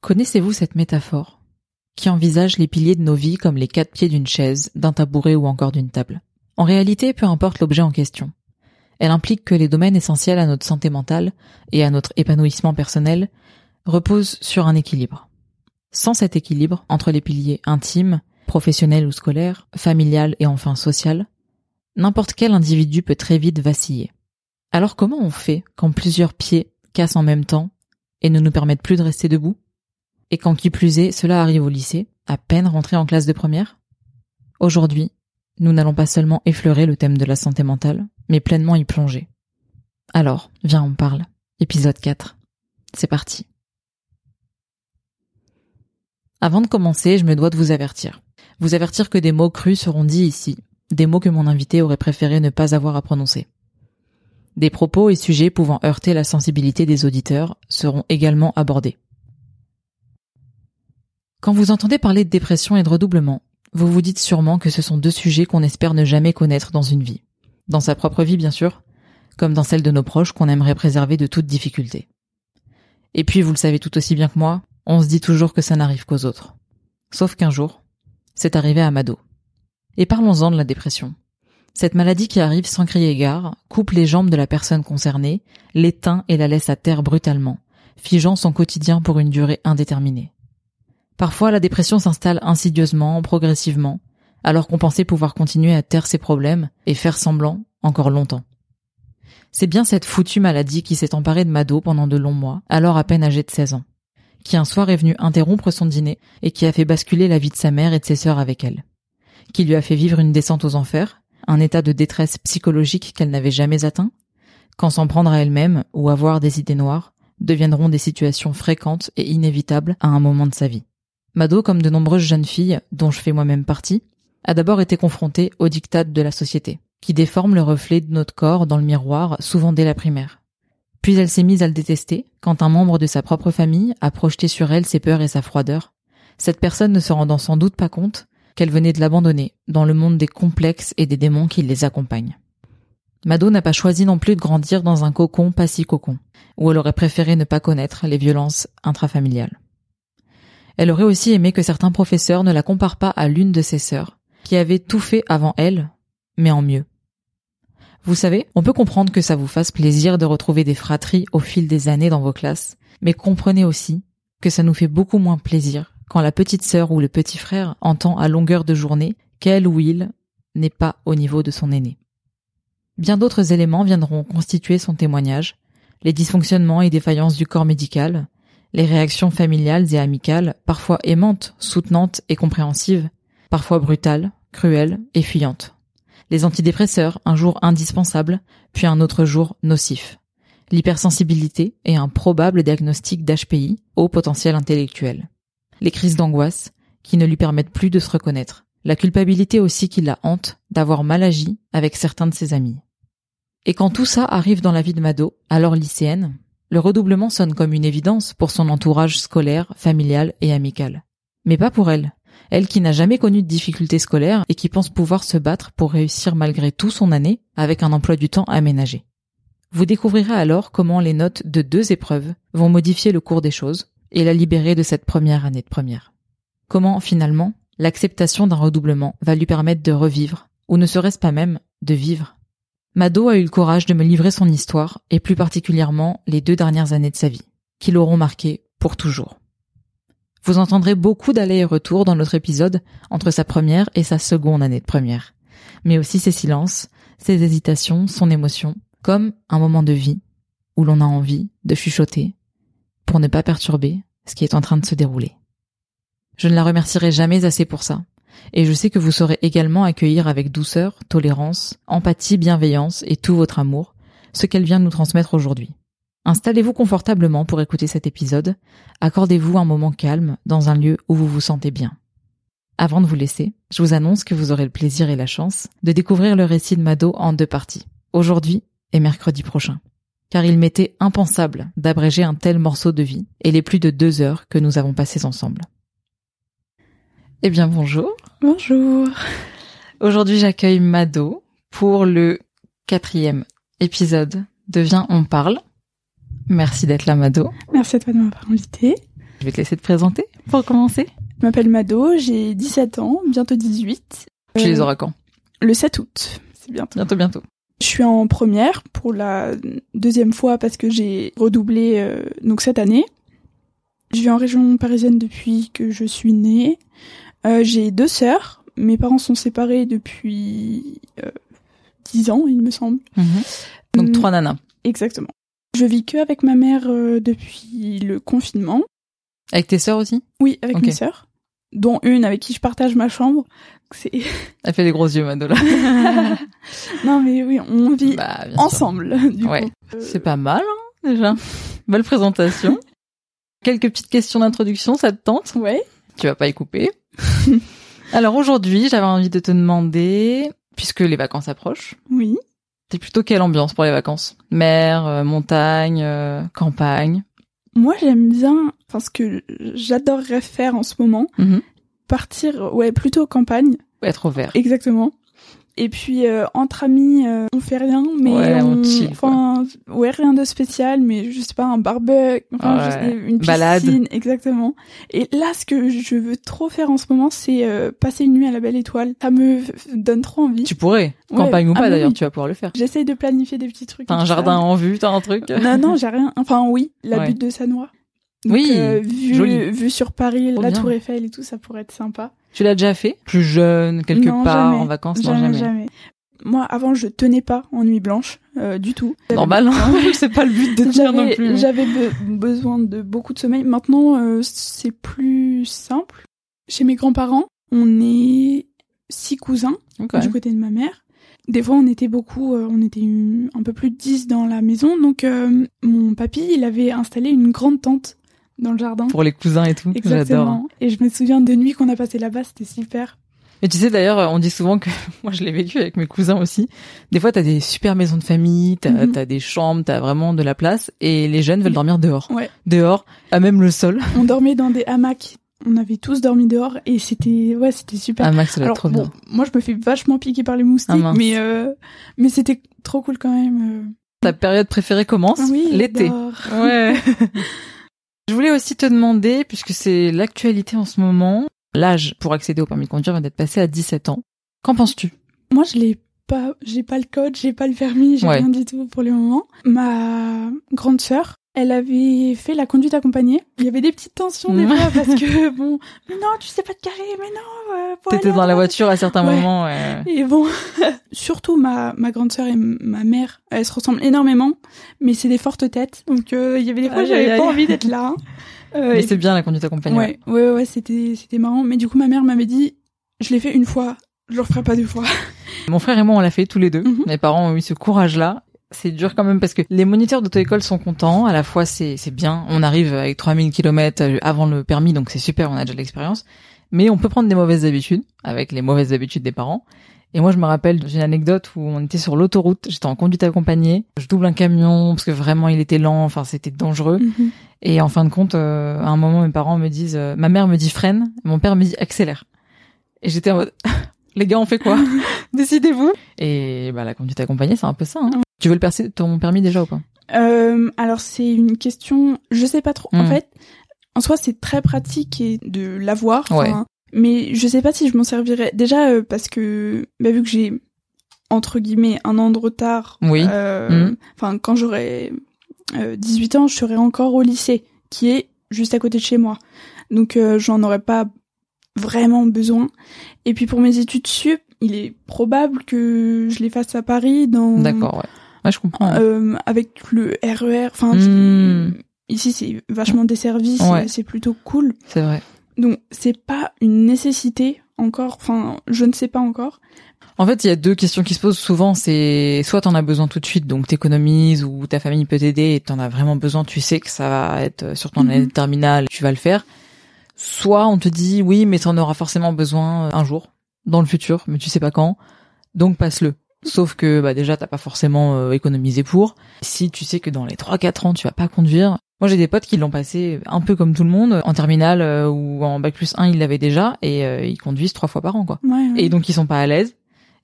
Connaissez-vous cette métaphore qui envisage les piliers de nos vies comme les quatre pieds d'une chaise, d'un tabouret ou encore d'une table? En réalité, peu importe l'objet en question. Elle implique que les domaines essentiels à notre santé mentale et à notre épanouissement personnel reposent sur un équilibre. Sans cet équilibre entre les piliers intimes, professionnels ou scolaires, familial et enfin social, n'importe quel individu peut très vite vaciller. Alors comment on fait quand plusieurs pieds cassent en même temps et ne nous permettent plus de rester debout? Et quand qui plus est, cela arrive au lycée, à peine rentré en classe de première Aujourd'hui, nous n'allons pas seulement effleurer le thème de la santé mentale, mais pleinement y plonger. Alors, viens, on parle. Épisode 4. C'est parti. Avant de commencer, je me dois de vous avertir. Vous avertir que des mots crus seront dits ici, des mots que mon invité aurait préféré ne pas avoir à prononcer. Des propos et sujets pouvant heurter la sensibilité des auditeurs seront également abordés. Quand vous entendez parler de dépression et de redoublement, vous vous dites sûrement que ce sont deux sujets qu'on espère ne jamais connaître dans une vie. Dans sa propre vie, bien sûr, comme dans celle de nos proches qu'on aimerait préserver de toute difficulté. Et puis, vous le savez tout aussi bien que moi, on se dit toujours que ça n'arrive qu'aux autres. Sauf qu'un jour, c'est arrivé à Mado. Et parlons-en de la dépression. Cette maladie qui arrive sans crier gare coupe les jambes de la personne concernée, l'éteint et la laisse à terre brutalement, figeant son quotidien pour une durée indéterminée. Parfois, la dépression s'installe insidieusement, progressivement, alors qu'on pensait pouvoir continuer à taire ses problèmes et faire semblant encore longtemps. C'est bien cette foutue maladie qui s'est emparée de Mado pendant de longs mois, alors à peine âgé de 16 ans, qui un soir est venu interrompre son dîner et qui a fait basculer la vie de sa mère et de ses sœurs avec elle, qui lui a fait vivre une descente aux enfers un état de détresse psychologique qu'elle n'avait jamais atteint, quand s'en prendre à elle-même ou avoir des idées noires deviendront des situations fréquentes et inévitables à un moment de sa vie. Mado, comme de nombreuses jeunes filles, dont je fais moi-même partie, a d'abord été confrontée aux dictats de la société, qui déforme le reflet de notre corps dans le miroir, souvent dès la primaire. Puis elle s'est mise à le détester, quand un membre de sa propre famille a projeté sur elle ses peurs et sa froideur, cette personne ne se rendant sans doute pas compte qu'elle venait de l'abandonner dans le monde des complexes et des démons qui les accompagnent. Mado n'a pas choisi non plus de grandir dans un cocon pas si cocon, où elle aurait préféré ne pas connaître les violences intrafamiliales. Elle aurait aussi aimé que certains professeurs ne la comparent pas à l'une de ses sœurs, qui avait tout fait avant elle, mais en mieux. Vous savez, on peut comprendre que ça vous fasse plaisir de retrouver des fratries au fil des années dans vos classes, mais comprenez aussi que ça nous fait beaucoup moins plaisir quand la petite sœur ou le petit frère entend à longueur de journée qu'elle ou il n'est pas au niveau de son aîné. Bien d'autres éléments viendront constituer son témoignage, les dysfonctionnements et défaillances du corps médical, les réactions familiales et amicales, parfois aimantes, soutenantes et compréhensives, parfois brutales, cruelles et fuyantes. Les antidépresseurs, un jour indispensables, puis un autre jour nocif. L'hypersensibilité et un probable diagnostic d'HPI, haut potentiel intellectuel les crises d'angoisse qui ne lui permettent plus de se reconnaître, la culpabilité aussi qui la hante d'avoir mal agi avec certains de ses amis. Et quand tout ça arrive dans la vie de Mado, alors lycéenne, le redoublement sonne comme une évidence pour son entourage scolaire, familial et amical. Mais pas pour elle. Elle qui n'a jamais connu de difficultés scolaires et qui pense pouvoir se battre pour réussir malgré tout son année avec un emploi du temps aménagé. Vous découvrirez alors comment les notes de deux épreuves vont modifier le cours des choses, et la libérer de cette première année de première. Comment, finalement, l'acceptation d'un redoublement va lui permettre de revivre, ou ne serait-ce pas même de vivre Mado a eu le courage de me livrer son histoire, et plus particulièrement les deux dernières années de sa vie, qui l'auront marqué pour toujours. Vous entendrez beaucoup d'allers et retours dans notre épisode entre sa première et sa seconde année de première, mais aussi ses silences, ses hésitations, son émotion, comme un moment de vie où l'on a envie de chuchoter, pour ne pas perturber ce qui est en train de se dérouler. Je ne la remercierai jamais assez pour ça, et je sais que vous saurez également accueillir avec douceur, tolérance, empathie, bienveillance et tout votre amour ce qu'elle vient nous transmettre aujourd'hui. Installez-vous confortablement pour écouter cet épisode, accordez-vous un moment calme dans un lieu où vous vous sentez bien. Avant de vous laisser, je vous annonce que vous aurez le plaisir et la chance de découvrir le récit de Mado en deux parties, aujourd'hui et mercredi prochain car il m'était impensable d'abréger un tel morceau de vie et les plus de deux heures que nous avons passées ensemble. Eh bien bonjour. Bonjour. Aujourd'hui j'accueille Mado pour le quatrième épisode de Viens on parle. Merci d'être là Mado. Merci à toi de m'avoir invité. Je vais te laisser te présenter pour commencer. Je m'appelle Mado, j'ai 17 ans, bientôt 18. Tu les Euh, auras quand? Le 7 août, c'est bientôt. Bientôt, bientôt. Je suis en première pour la deuxième fois parce que j'ai redoublé euh, donc cette année. Je vis en région parisienne depuis que je suis née. Euh, j'ai deux sœurs. Mes parents sont séparés depuis euh, 10 ans, il me semble. Donc Hum, trois nanas. Exactement. Je vis que avec ma mère euh, depuis le confinement. Avec tes sœurs aussi? Oui, avec mes sœurs, dont une avec qui je partage ma chambre. C'est Elle fait des gros yeux, Madola. non mais oui, on vit bah, ensemble. Du Ouais. coup. Euh, C'est pas mal, hein, déjà. Belle présentation. Quelques petites questions d'introduction, ça te tente? Ouais. Tu vas pas y couper. Alors aujourd'hui, j'avais envie de te demander, puisque les vacances approchent, Oui. t'es plutôt quelle ambiance pour les vacances? Mer, euh, montagne, euh, campagne? Moi, j'aime bien, enfin, ce que j'adorerais faire en ce moment, Mhm. partir, ouais, plutôt campagne, Être au vert. exactement. Et puis euh, entre amis, euh, on fait rien, mais Ouais, on on, chill, enfin, ouais, rien de spécial, mais je sais pas, un barbecue, enfin, Ouais. une piscine, Balade. exactement. Et là, ce que je veux trop faire en ce moment, c'est euh, passer une nuit à la Belle Étoile. Ça me donne trop envie. Tu pourrais. Campagne ou Ah pas bah d'ailleurs, oui. tu vas pouvoir le faire. J'essaye de planifier des petits trucs. T'as un ça. jardin en vue, t'as un truc Non, non, j'ai rien. Enfin, oui, la butte de Sanois. Donc, Oui, euh, vu, joli. vu sur Paris, la. Tour Eiffel et tout, ça pourrait être sympa. Tu l'as déjà fait Plus jeune, quelque Non, part, jamais. en vacances? Non, jamais, jamais. jamais. Moi, avant, je tenais pas en nuit blanche euh, du tout. Normal, hein c'est pas le but de tenir non J'avais, plus. j'avais be- besoin de beaucoup de sommeil. Maintenant, euh, c'est plus simple. Chez mes grands-parents, on est six cousins du côté de ma mère. Des fois, on était beaucoup, euh, on était un peu plus de 10 dans la maison. Donc, euh, mon papy, il avait installé une grande tente dans le jardin. Pour les cousins et tout, j'adore. Exactement. Et je me souviens de nuits qu'on a passées là-bas, c'était super. Et tu sais d'ailleurs, on dit souvent que moi je l'ai vécu avec mes cousins aussi. Des fois, t'as des super maisons de famille, t'as Mhm. t'as des chambres, t'as vraiment de la place, et les jeunes veulent dormir dehors. Ouais. Dehors, à même le sol. On dormait dans des hamacs. On avait tous dormi dehors et c'était, ouais, c'était super. Ah Max, ça Alors trop bon, bien. moi je me fais vachement piquer par les moustiques, Ah, mais euh, mais c'était trop cool quand même. Ta période préférée commence euh. Oui, l'été. Ouais. Je voulais aussi te demander, puisque c'est l'actualité en ce moment, l'âge pour accéder au permis de conduire vient d'être passé à 17 ans. Qu'en penses-tu? Moi je l'ai pas, j'ai pas le code, j'ai pas le permis, j'ai Ouais. rien du tout pour le moment. Ma grande sœur, elle avait fait la conduite accompagnée. Il y avait des petites tensions des Mm. fois parce que bon, mais non, tu sais pas te garer, mais non. Euh, T'étais dans la voiture à certains Ouais. moments. ouais. Et bon, surtout ma, ma grande sœur et ma mère, elles se ressemblent énormément, mais c'est des fortes têtes. Donc euh, il y avait des fois Aïe, j'avais pas envie d'être là. Euh, Mais et c'est bien la conduite accompagnée. Ouais, ouais, ouais, c'était, c'était marrant. Mais du coup, ma mère m'avait dit, je l'ai fait une fois, je le referai pas deux fois. Mon frère et moi, on l'a fait tous les deux. Mhm. Mes parents ont eu ce courage-là. C'est dur quand même parce que les moniteurs d'auto-école sont contents. À la fois, c'est, c'est bien. On arrive avec 3000 km avant le permis, donc c'est super, on a déjà de l'expérience. Mais on peut prendre des mauvaises habitudes avec les mauvaises habitudes des parents. Et moi, je me rappelle, j'ai une anecdote où on était sur l'autoroute, j'étais en conduite accompagnée, je double un camion parce que vraiment il était lent, enfin c'était dangereux. Et en fin de compte, euh, à un moment, mes parents me disent, euh, ma mère me dit freine, mon père me dit accélère. Et j'étais en mode, les gars, on fait quoi? Décidez-vous. Et bah la conduite accompagnée, c'est un peu ça. Hein. Tu veux le percer ton permis déjà ou pas? Euh, alors c'est une question, je sais pas trop. En Mhm. fait, en soi, c'est très pratique et de l'avoir. Ouais. Mais je sais pas si je m'en servirais. Déjà euh, parce que, bah, vu que j'ai entre guillemets un an de retard. Oui. euh, Mhm. Enfin, quand j'aurai euh, 18 ans, je serai encore au lycée, qui est juste à côté de chez moi. Donc j'en aurais pas vraiment besoin. Et puis pour mes études sup, il est probable que je les fasse à Paris dans D'accord, ouais. Ouais, je comprends. euh, avec le RER. Enfin, Hmm. ici c'est vachement desservi, Ouais. c'est plutôt cool. C'est vrai. Donc c'est pas une nécessité encore. Enfin, je ne sais pas encore. En fait, il y a deux questions qui se posent souvent. C'est soit t'en as besoin tout de suite, donc t'économises, ou ta famille peut t'aider et t'en as vraiment besoin. Tu sais que ça va être sur ton Mhm. année de terminale, tu vas le faire. Soit on te dit oui, mais t'en auras forcément besoin euh, un jour dans le futur, mais tu sais pas quand. Donc passe-le. Sauf que bah déjà t'as pas forcément euh, économisé pour. Si tu sais que dans les 3-4 ans tu vas pas conduire. Moi j'ai des potes qui l'ont passé un peu comme tout le monde en terminale euh, ou en bac plus 1 ils l'avaient déjà et euh, ils conduisent trois fois par an quoi. Ouais. ouais. Et donc ils sont pas à l'aise.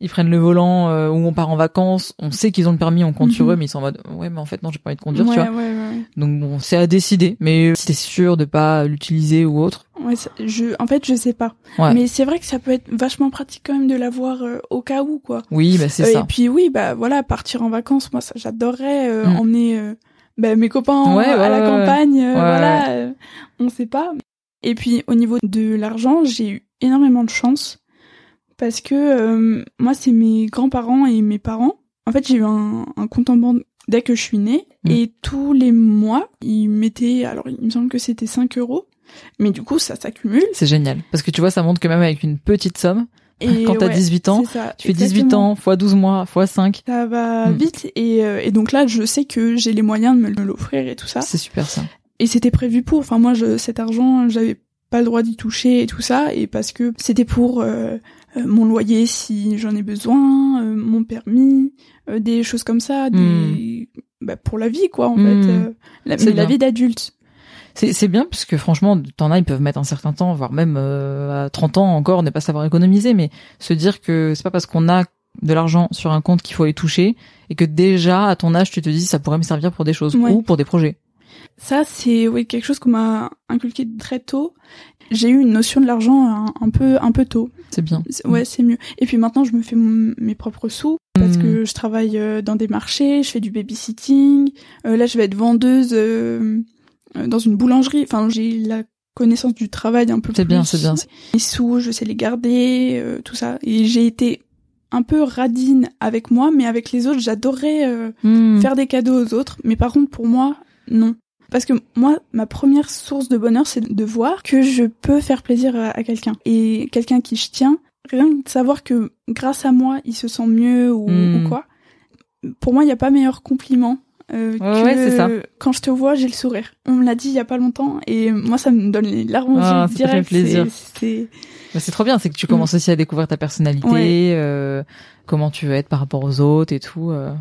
Ils prennent le volant euh, ou on part en vacances, on sait qu'ils ont le permis, on compte sur Mhm. eux, mais ils sont en mode ouais, mais en fait non, j'ai pas envie de conduire, ouais, tu vois. ouais, ouais. Donc bon, c'est à décider, mais si t'es sûr de pas l'utiliser ou autre. Ouais, ça- je, en fait, je sais pas. Ouais. Mais c'est vrai que ça peut être vachement pratique quand même de l'avoir euh, au cas où, quoi. Oui, bah c'est Euh, ça. Et puis oui, bah voilà, partir en vacances, moi, ça, j'adorerais euh, Mm. emmener euh, bah, mes copains à la campagne. ouais. voilà, on sait pas. Et puis au niveau de l'argent, j'ai eu énormément de chance parce que euh, moi, c'est mes grands-parents et mes parents. En fait, j'ai eu un, un compte en banque dès que je suis née Mm. et tous les mois, ils mettaient, alors il me semble que c'était 5 euros, mais du coup, ça s'accumule. C'est génial parce que tu vois, ça montre que même avec une petite somme, Et quand t'as ouais, 18 ans, ça, tu fais 18 exactement. ans fois 12 mois fois 5, Ça va Mm. vite et, euh, et donc là je sais que j'ai les moyens de me l'offrir et tout ça. c'est super ça. Et c'était prévu pour. Enfin moi je, cet argent j'avais pas le droit d'y toucher et tout ça et parce que c'était pour euh, mon loyer si j'en ai besoin, euh, mon permis, euh, des choses comme ça, des bah, pour la vie quoi en Mm. fait, euh, la, mais la vie d'adulte. C'est c'est bien parce que franchement, t'en as, ils peuvent mettre un certain temps, voire même euh, à 30 ans encore, ne pas savoir économiser, mais se dire que c'est pas parce qu'on a de l'argent sur un compte qu'il faut les toucher et que déjà à ton âge tu te dis ça pourrait me servir pour des choses Ouais. ou pour des projets. Ça c'est oui quelque chose qu'on m'a inculqué très tôt. J'ai eu une notion de l'argent un, un peu un peu tôt. C'est bien. Ouais, c'est mieux. Et puis maintenant, je me fais mon- mes propres sous parce que je travaille euh, dans des marchés, je fais du babysitting. Euh, là, je vais être vendeuse euh, euh, dans une boulangerie. Enfin, j'ai la connaissance du travail un peu plus. C'est bien, c'est bien. Les sous, je sais les garder, euh, tout ça. Et j'ai été un peu radine avec moi, mais avec les autres, j'adorais euh, Hmm. faire des cadeaux aux autres. Mais par contre, pour moi, non. Parce que moi, ma première source de bonheur, c'est de voir que je peux faire plaisir à, à quelqu'un. Et quelqu'un qui je tiens, rien que de savoir que grâce à moi, il se sent mieux ou, Mm. ou quoi. Pour moi, il n'y a pas meilleur compliment. Euh, Ouais, que ouais, c'est ça. quand je te vois, j'ai le sourire. On me l'a dit il y a pas longtemps et moi ça me donne les larmes aux Ah, yeux direct. plaisir. C'est- Bah, c'est trop bien, c'est que tu commences aussi à découvrir ta personnalité, Mm. Ouais. euh, comment tu veux être par rapport aux autres et tout. euh.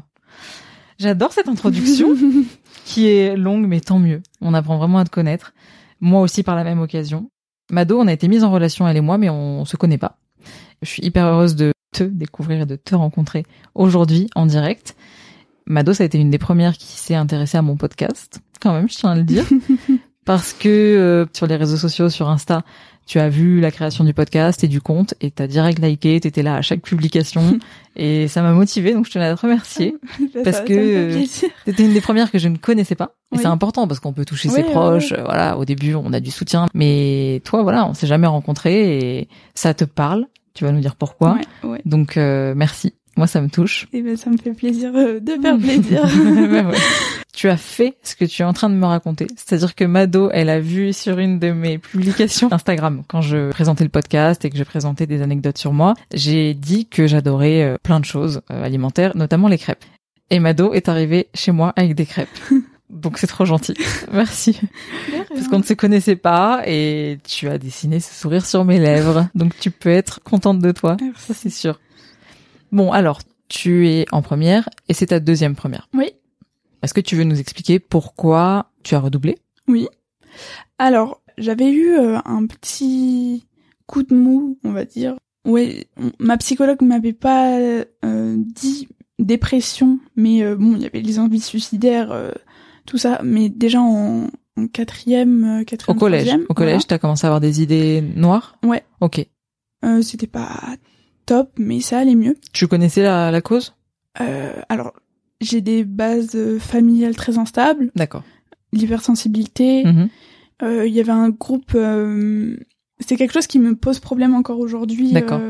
J'adore cette introduction qui est longue, mais tant mieux. On apprend vraiment à te connaître. Moi aussi par la même occasion. Mado, on a été mis en relation elle et moi, mais on se connaît pas. Je suis hyper heureuse de te découvrir et de te rencontrer aujourd'hui en direct. Mado, ça a été une des premières qui s'est intéressée à mon podcast, quand même, je tiens à le dire, parce que euh, sur les réseaux sociaux, sur Insta, tu as vu la création du podcast et du compte et t'as direct liké, t'étais là à chaque publication et ça m'a motivé donc je tenais à te remercier. Parce Ça- que. C'était une des premières que je ne connaissais pas et Oui. c'est important parce qu'on peut toucher Oui, ses proches. oui. euh, Voilà, au début on a du soutien, mais toi voilà, on s'est jamais rencontrés et ça te parle. Tu vas nous dire pourquoi. Donc euh, merci. Moi ça me touche. Et ben ça me fait plaisir euh, de faire plaisir. Ouais. Tu as fait ce que tu es en train de me raconter. C'est-à-dire que Mado, elle a vu sur une de mes publications Instagram, quand je présentais le podcast et que je présentais des anecdotes sur moi, j'ai dit que j'adorais euh, plein de choses euh, alimentaires, notamment les crêpes. Et Mado est arrivé chez moi avec des crêpes. Donc c'est trop gentil. Merci. Parce qu'on ne se connaissait pas et tu as dessiné ce sourire sur mes lèvres. Donc tu peux être contente de toi. Merci. Ça c'est sûr. Bon alors, tu es en première et c'est ta deuxième première. Oui. Est-ce que tu veux nous expliquer pourquoi tu as redoublé? Oui. Alors, j'avais eu euh, un petit coup de mou, on va dire. Ouais, on- ma psychologue m'avait pas euh, dit dépression, mais euh, bon, il y avait les envies suicidaires, euh, tout ça. Mais déjà en, en quatrième, quatrième, Au collège. troisième, Au collège, t'as commencé à avoir des idées noires? Ouais. Ok. Euh, c'était pas top, mais ça allait mieux. Tu connaissais la, la cause? Euh, alors, j'ai des bases euh, familiales très instables, D'accord. l'hypersensibilité. Mhm. Euh, Il y avait un groupe. euh, c'est quelque chose qui me pose problème encore aujourd'hui. D'accord.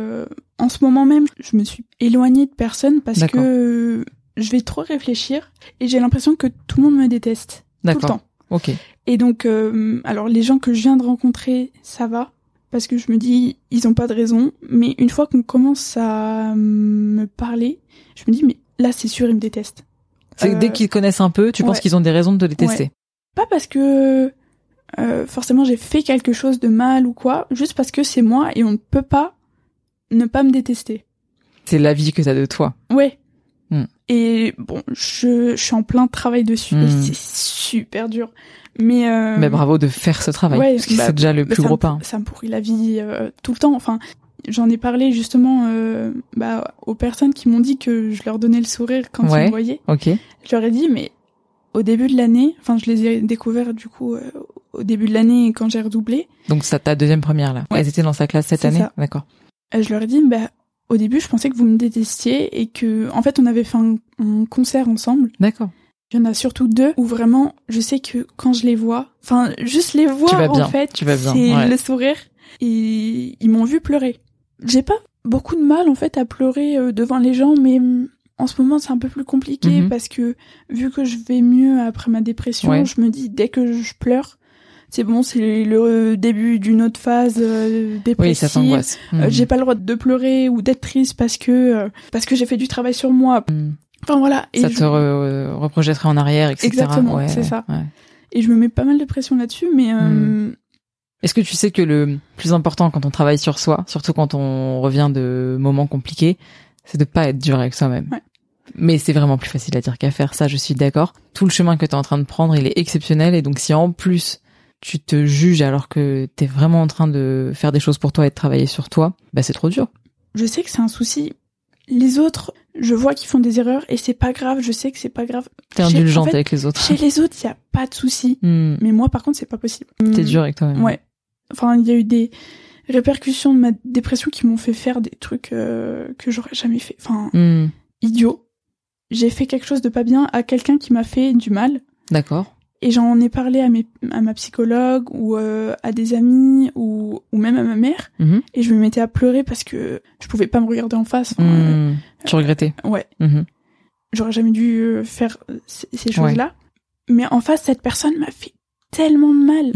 en ce moment même, je me suis éloignée de personnes parce que je vais trop réfléchir et j'ai l'impression que tout le monde me déteste tout le D'accord. temps. Ok. Et donc, alors les gens que je viens de rencontrer, ça va parce que je me dis ils ont pas de raison. Mais une fois qu'on commence à me parler, je me dis mais là c'est sûr ils me détestent. C'est que Euh, dès qu'ils connaissent un peu, tu penses qu'ils ont des raisons de te détester. pas parce que euh, forcément j'ai fait quelque chose de mal ou quoi, juste parce que c'est moi et on ne peut pas ne pas me détester. C'est l'avis que t'as de toi. Ouais. Et bon, je, je suis en plein travail dessus et Hmm. c'est super dur. Mais, euh, Mais bravo de faire ce travail. ouais, parce que bah, c'est déjà le bah, plus gros pas. Ça me pourrit la vie euh, tout le temps. Enfin, J'en ai parlé justement euh, bah, aux personnes qui m'ont dit que je leur donnais le sourire quand Ouais. ils me voyaient. Ok. Je leur ai dit, mais au début de l'année, enfin je les ai découverts du coup euh, au début de l'année quand j'ai redoublé, Donc ça ta deuxième première là. Ouais. Elles étaient dans sa classe cette année. D'accord. euh, je leur ai dit, bah au début je pensais que vous me détestiez et que en fait on avait fait un, un concert ensemble. D'accord. Il y en a surtout deux où vraiment je sais que quand je les vois, enfin juste les voir Tu vas bien, en fait, tu vas bien, c'est ouais. le sourire et ils m'ont vu pleurer. J'ai pas beaucoup de mal en fait à pleurer euh, devant les gens, mais hum, en ce moment c'est un peu plus compliqué Mhm. parce que vu que je vais mieux après ma dépression, Ouais. je me dis dès que je pleure, c'est bon, c'est le début d'une autre phase euh, Oui, dépressive. ça t'angoisse. Euh, Mhm. j'ai pas le droit de pleurer ou d'être triste parce que euh, parce que j'ai fait du travail sur moi. Mhm. Enfin voilà. Et Ça je- te re- reprojetterait en arrière, etc. Exactement, Ouais, c'est ça. ouais. et je me mets pas mal de pression là-dessus, mais euh, Mhm. Est-ce que tu sais que le plus important quand on travaille sur soi, surtout quand on revient de moments compliqués, c'est de pas être dur avec soi-même. Ouais. Mais c'est vraiment plus facile à dire qu'à faire, ça je suis d'accord. Tout le chemin que tu es en train de prendre, il est exceptionnel et donc si en plus tu te juges alors que tu es vraiment en train de faire des choses pour toi et de travailler sur toi, bah c'est trop dur. je sais que c'est un souci. Les autres, je vois qu'ils font des erreurs et c'est pas grave. Je sais que c'est pas grave. T'es indulgente en fait, avec les autres. Chez les autres, il y a pas de souci. Hmm. Mais moi, par contre, c'est pas possible. T'es Hmm, dur avec toi-même. Ouais. Enfin, il y a eu des répercussions de ma dépression qui m'ont fait faire des trucs euh, que j'aurais jamais fait. Enfin, Hmm. idiot. J'ai fait quelque chose de pas bien à quelqu'un qui m'a fait du mal. D'accord. Et j'en ai parlé à, mes, à ma psychologue ou euh, à des amis ou, ou même à ma mère. Mhm. Et je me mettais à pleurer parce que je pouvais pas me regarder en face. Enfin, euh, Hmm. Tu regrettais. ouais, Mhm. j'aurais jamais dû euh, faire euh, ces choses-là. Mais en face, cette personne m'a fait tellement mal.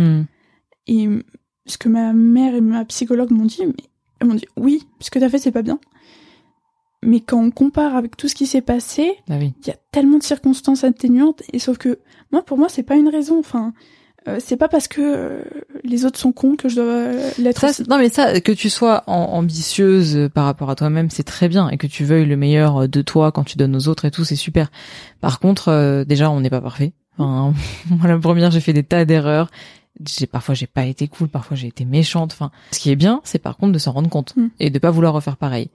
Et euh, ce que ma mère et ma psychologue m'ont dit, mais elles m'ont dit oui, ce que t'as fait, c'est pas bien. Mais quand on compare avec tout ce qui s'est passé, Ah oui. il y a tellement de circonstances atténuantes. Et sauf que moi, pour moi, c'est pas une raison. Enfin, euh, c'est pas parce que euh, les autres sont cons que je dois euh, l'être. Ça, aussi. non mais ça, que tu sois en- ambitieuse euh, par rapport à toi-même, c'est très bien, et que tu veuilles le meilleur de toi quand tu donnes aux autres et tout, c'est super. Par contre, euh, déjà, on n'est pas parfait. Enfin, moi, la première, j'ai fait des tas d'erreurs. J'ai parfois j'ai pas été cool, parfois j'ai été méchante. Enfin, ce qui est bien, c'est par contre de s'en rendre compte Mm. et de pas vouloir refaire pareil.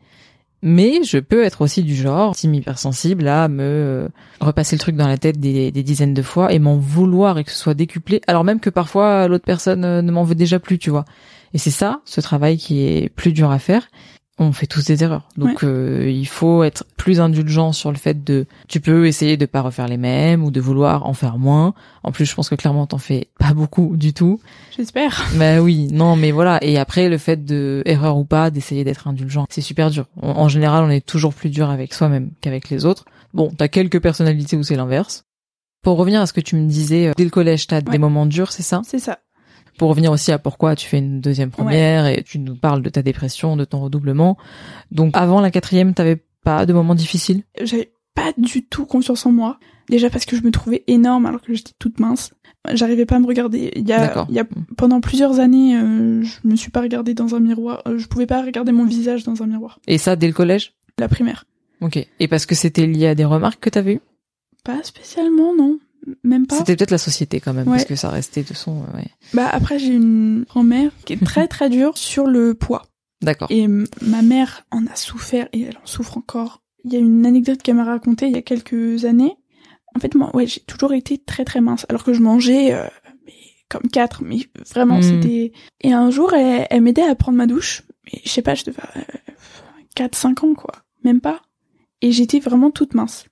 Mais je peux être aussi du genre, si hypersensible, à me euh, repasser le truc dans la tête des, dizaines de fois et m'en vouloir et que ce soit décuplé, alors même que parfois l'autre personne euh, ne m'en veut déjà plus, tu vois. Et c'est ça, ce travail qui est plus dur à faire. On fait tous des erreurs. Donc euh, il faut être plus indulgent sur le fait de tu peux essayer de pas refaire les mêmes ou de vouloir en faire moins. En plus, je pense que clairement t'en fais pas beaucoup du tout. J'espère. Bah oui, non mais voilà et après le fait de erreur ou pas d'essayer d'être indulgent, c'est super dur. On- en général, on est toujours plus dur avec soi-même qu'avec les autres. Bon, t'as quelques personnalités où c'est l'inverse. Pour revenir à ce que tu me disais, euh, dès le collège, t'as Ouais. des moments durs, c'est ça? C'est ça. Pour revenir aussi à pourquoi tu fais une deuxième première et tu nous parles de ta dépression, de ton redoublement. Donc avant la quatrième, t'avais pas de moments difficiles? J'avais pas du tout confiance en moi. Déjà parce que je me trouvais énorme alors que j'étais toute mince. J'arrivais pas à me regarder. Il y a, il y a pendant plusieurs années, euh, je me suis pas regardée dans un miroir. Euh, je pouvais pas regarder mon visage dans un miroir. Et ça dès le collège? La primaire. Ok. Et parce que c'était lié à des remarques que t'avais eues? Pas spécialement, non. Même pas. C'était peut-être la société quand même, Ouais. parce que ça restait de son... euh, Ouais. Bah après j'ai une grand-mère qui est très très dure sur le poids. D'accord. Et ma mère en a souffert et elle en souffre encore. Il y a une anecdote qu'elle m'a racontée il y a quelques années. En fait, moi, ouais, j'ai toujours été très très mince, alors que je mangeais euh, mais comme quatre, mais vraiment Mm. c'était. Et un jour, elle, elle m'aidait à prendre ma douche. Mais je sais pas, je devais euh, 4 5 ans quoi, même pas. Et j'étais vraiment toute mince.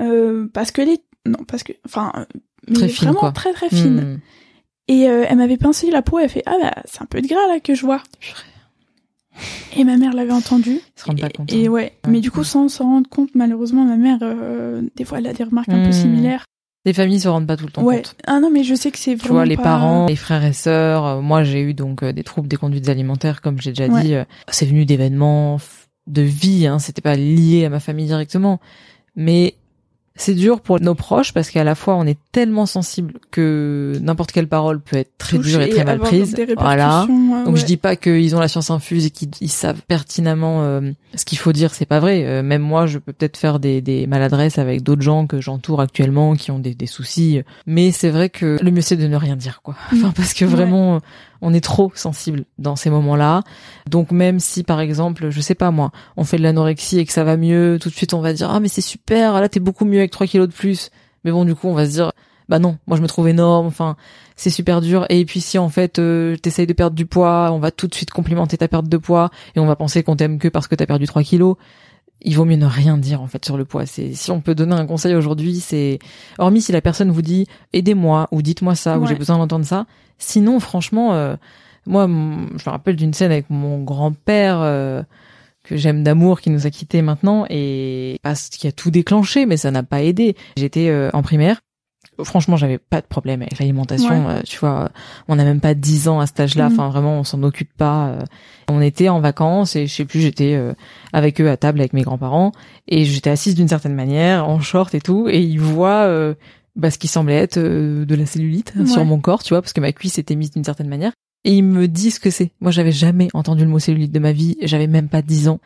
Euh, parce que les non, parce que enfin euh, mais Très fine, vraiment quoi. très très fine. Hmm. Et euh, elle m'avait pincé la peau, elle fait ah bah c'est un peu de gras là que je vois. Et ma mère l'avait entendu. Ils se rendent pas Et- compte. Et hein. ouais, mais du coup, sans s'en rendre compte, malheureusement, ma mère, euh, des fois, elle a des remarques un Hmm. peu similaires. Les familles se rendent pas tout le temps Ouais. compte. Ah non, mais je sais que c'est Tu vraiment vois, les pas- parents, les frères et sœurs. Moi, j'ai eu donc des troubles des conduites alimentaires, comme j'ai déjà Ouais. dit. C'est venu d'événements de vie. Hein, C'était pas lié à ma famille directement, mais c'est dur pour nos proches parce qu'à la fois on est tellement sensible que n'importe quelle parole peut être très dure et très mal prise. Voilà. Donc je dis pas qu'ils ont la science infuse et qu'ils ils savent pertinemment euh, ce qu'il faut dire, c'est pas vrai. Euh, même moi, je peux peut-être faire des, des maladresses avec d'autres gens que j'entoure actuellement qui ont des, des soucis. Mais c'est vrai que le mieux c'est de ne rien dire, quoi. Enfin parce que Ouais. On est trop sensible dans ces moments-là. Donc même si par exemple, je sais pas moi, on fait de l'anorexie et que ça va mieux, tout de suite on va dire ah mais c'est super, là t'es beaucoup mieux avec 3 kilos de plus. Mais bon du coup on va se dire bah non, moi je me trouve énorme, enfin c'est super dur. Et puis si en fait euh, t'essayes de perdre du poids, on va tout de suite complimenter ta perte de poids et on va penser qu'on t'aime que parce que t'as perdu 3 kilos il vaut mieux ne rien dire en fait sur le poids. C'est si on peut donner un conseil aujourd'hui, c'est hormis si la personne vous dit aidez-moi ou dites-moi ça ou j'ai besoin d'entendre ça. Sinon, franchement, euh, moi, je me rappelle d'une scène avec mon grand-père euh, que j'aime d'amour qui nous a quittés maintenant et parce qui a tout déclenché, mais ça n'a pas aidé. J'étais euh, en primaire franchement, j'avais pas de problème avec l'alimentation. Euh, tu vois, on n'a même pas 10 ans à cet âge-là. Mhm. Enfin, vraiment, on s'en occupe pas. Euh. On était en vacances et je sais plus, j'étais euh, avec eux à table avec mes grands-parents et j'étais assise d'une certaine manière, en short et tout, et ils voient bah, ce qui semblait être de la cellulite sur mon corps, tu vois, parce que ma cuisse était mise d'une certaine manière. Et ils me disent ce que c'est. Moi, j'avais jamais entendu le mot cellulite de ma vie. J'avais même pas 10 ans.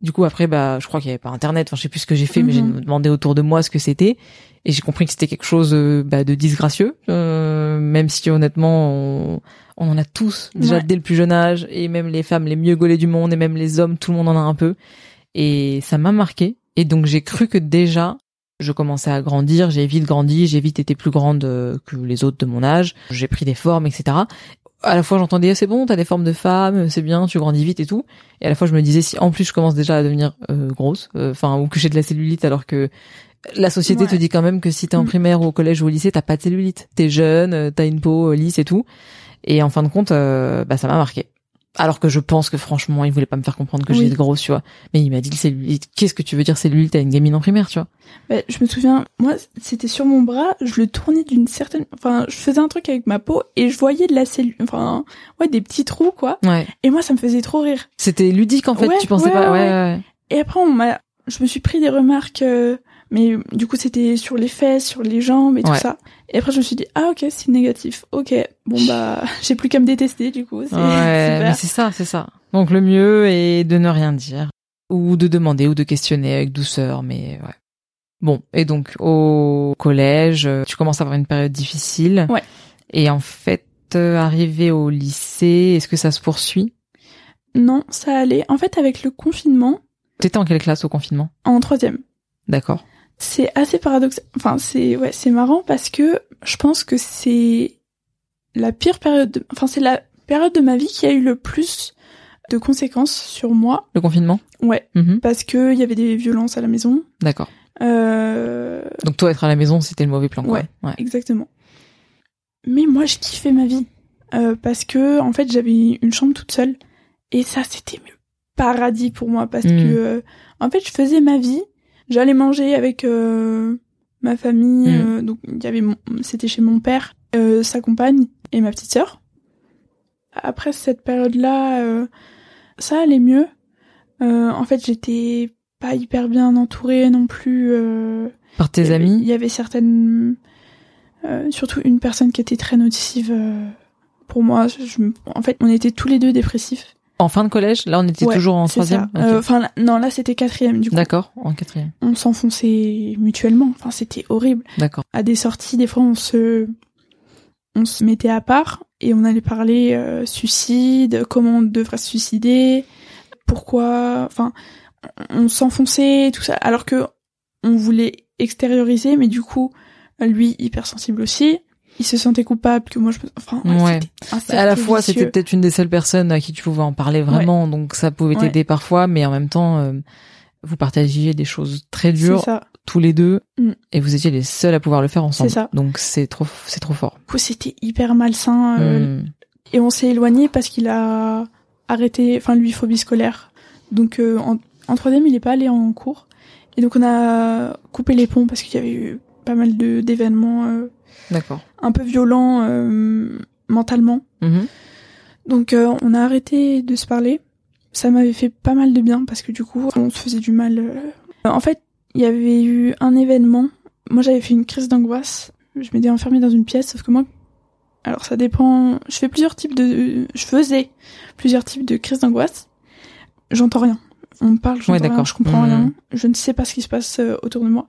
Du coup, après, bah, je crois qu'il y avait pas internet. Enfin, je sais plus ce que j'ai fait, mais j'ai mhm. demandé autour de moi ce que c'était. Et j'ai compris que c'était quelque chose euh, bah, de disgracieux, euh, même si honnêtement, on, on, en a tous déjà dès le plus jeune âge, et même les femmes les mieux gaulées du monde, et même les hommes, tout le monde en a un peu. Et ça m'a marqué. Et donc j'ai cru que déjà, je commençais à grandir, j'ai vite grandi, j'ai vite été plus grande euh, que les autres de mon âge, j'ai pris des formes, etc à la fois j'entendais c'est bon t'as des formes de femme c'est bien tu grandis vite et tout. Et à la fois je me disais si en plus je commence déjà à devenir euh, grosse euh, enfin ou que j'ai de la cellulite alors que la société te dit quand même que si t'es en mm. primaire ou au collège ou au lycée t'as pas de cellulite. T'es jeune euh, t'as une peau lisse et tout. Et en fin de compte bah ça m'a marqué alors que je pense que franchement, il voulait pas me faire comprendre que j'étais grosse, tu vois. Mais il m'a dit cellulite. Qu'est-ce que tu veux dire cellulite T'as une gamine en primaire, tu vois. Bah, je me souviens, moi, c'était sur mon bras, je le tournais d'une certaine, enfin, je faisais un truc avec ma peau et je voyais de la cellule, enfin, ouais, des petits trous, quoi. Ouais. Et moi, ça me faisait trop rire. C'était ludique, en fait. tu pensais pas, ouais, ouais, Et après, on m'a, je me suis pris des remarques. Euh, mais du coup c'était sur les fesses, sur les jambes et tout ça. Et après je me suis dit ah ok c'est négatif, ok bon bah j'ai plus qu'à me détester du coup. Ouais, mais c'est ça, c'est ça. Donc le mieux est de ne rien dire ou de demander ou de questionner avec douceur, mais ouais. Bon et donc au collège, tu commences à avoir une période difficile. Ouais. Et en fait euh, arrivé au lycée, est-ce que ça se poursuit? Non, ça allait. En fait avec le confinement. T'étais en quelle classe au confinement? En troisième. D'accord c'est assez paradoxal. Enfin, c'est ouais, c'est marrant parce que je pense que c'est la pire période. Enfin, c'est la période de ma vie qui a eu le plus de conséquences sur moi. Le confinement? Ouais. Mhm. Parce que il y avait des violences à la maison. D'accord. Euh... Donc toi être à la maison, c'était le mauvais plan. Quoi. Ouais, Exactement. Mais moi, je kiffais ma vie euh, parce que en fait, j'avais une chambre toute seule et ça, c'était le paradis pour moi parce mhm. que euh, en fait, je faisais ma vie J'allais manger avec euh, ma famille, mm. euh, donc il y avait, c'était chez mon père, euh, sa compagne et ma petite sœur. Après cette période-là, ça allait mieux. en fait, j'étais pas hyper bien entourée non plus. Par tes amis Il y avait certaines, surtout une personne qui était très nocive pour moi. Je, en fait, on était tous les deux dépressifs. En fin de collège, là on était toujours en troisième. Euh, enfin non, là c'était quatrième du coup. D'accord, en quatrième. On s'enfonçait mutuellement. Enfin c'était horrible. D'accord. À des sorties, des fois on se on se mettait à part et on allait parler euh, suicide, comment on devrait se suicider, pourquoi. Enfin, on s'enfonçait tout ça, alors que on voulait extérioriser, mais du coup lui hypersensible aussi il se sentait coupable que moi je enfin ouais, à la fois c'était peut-être une des seules personnes à qui tu pouvais en parler vraiment donc ça pouvait t'aider parfois mais en même temps euh, vous partagiez des choses très dures tous les deux mm. et vous étiez les seuls à pouvoir le faire ensemble. Ça. donc c'est trop c'est trop fort. C'était hyper malsain euh, mm. et on s'est éloigné parce qu'il a arrêté enfin lui phobie scolaire. Donc euh, en, en troisième il est pas allé en cours. Et donc on a coupé les ponts parce qu'il y avait eu pas mal de d'événements D'accord. Un peu violent euh, mentalement. Mhm. Donc euh, on a arrêté de se parler. Ça m'avait fait pas mal de bien parce que du coup on se faisait du mal. Euh. En fait, il y avait eu un événement. Moi j'avais fait une crise d'angoisse. Je m'étais enfermée dans une pièce, sauf que moi, alors ça dépend. Je fais plusieurs types de, je faisais plusieurs types de crises d'angoisse. J'entends rien. On me parle, j'entends rien, je comprends rien. Mhm. Je ne sais pas ce qui se passe autour de moi.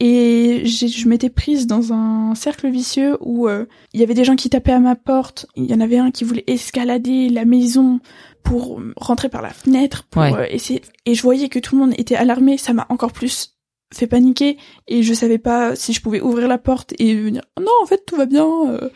Et je m'étais prise dans un cercle vicieux où euh, il y avait des gens qui tapaient à ma porte. Il y en avait un qui voulait escalader la maison pour rentrer par la fenêtre pour Ouais. euh, essayer. Et je voyais que tout le monde était alarmé. Ça m'a encore plus fait paniquer. Et je savais pas si je pouvais ouvrir la porte et venir. Non, en fait, tout va bien. euh.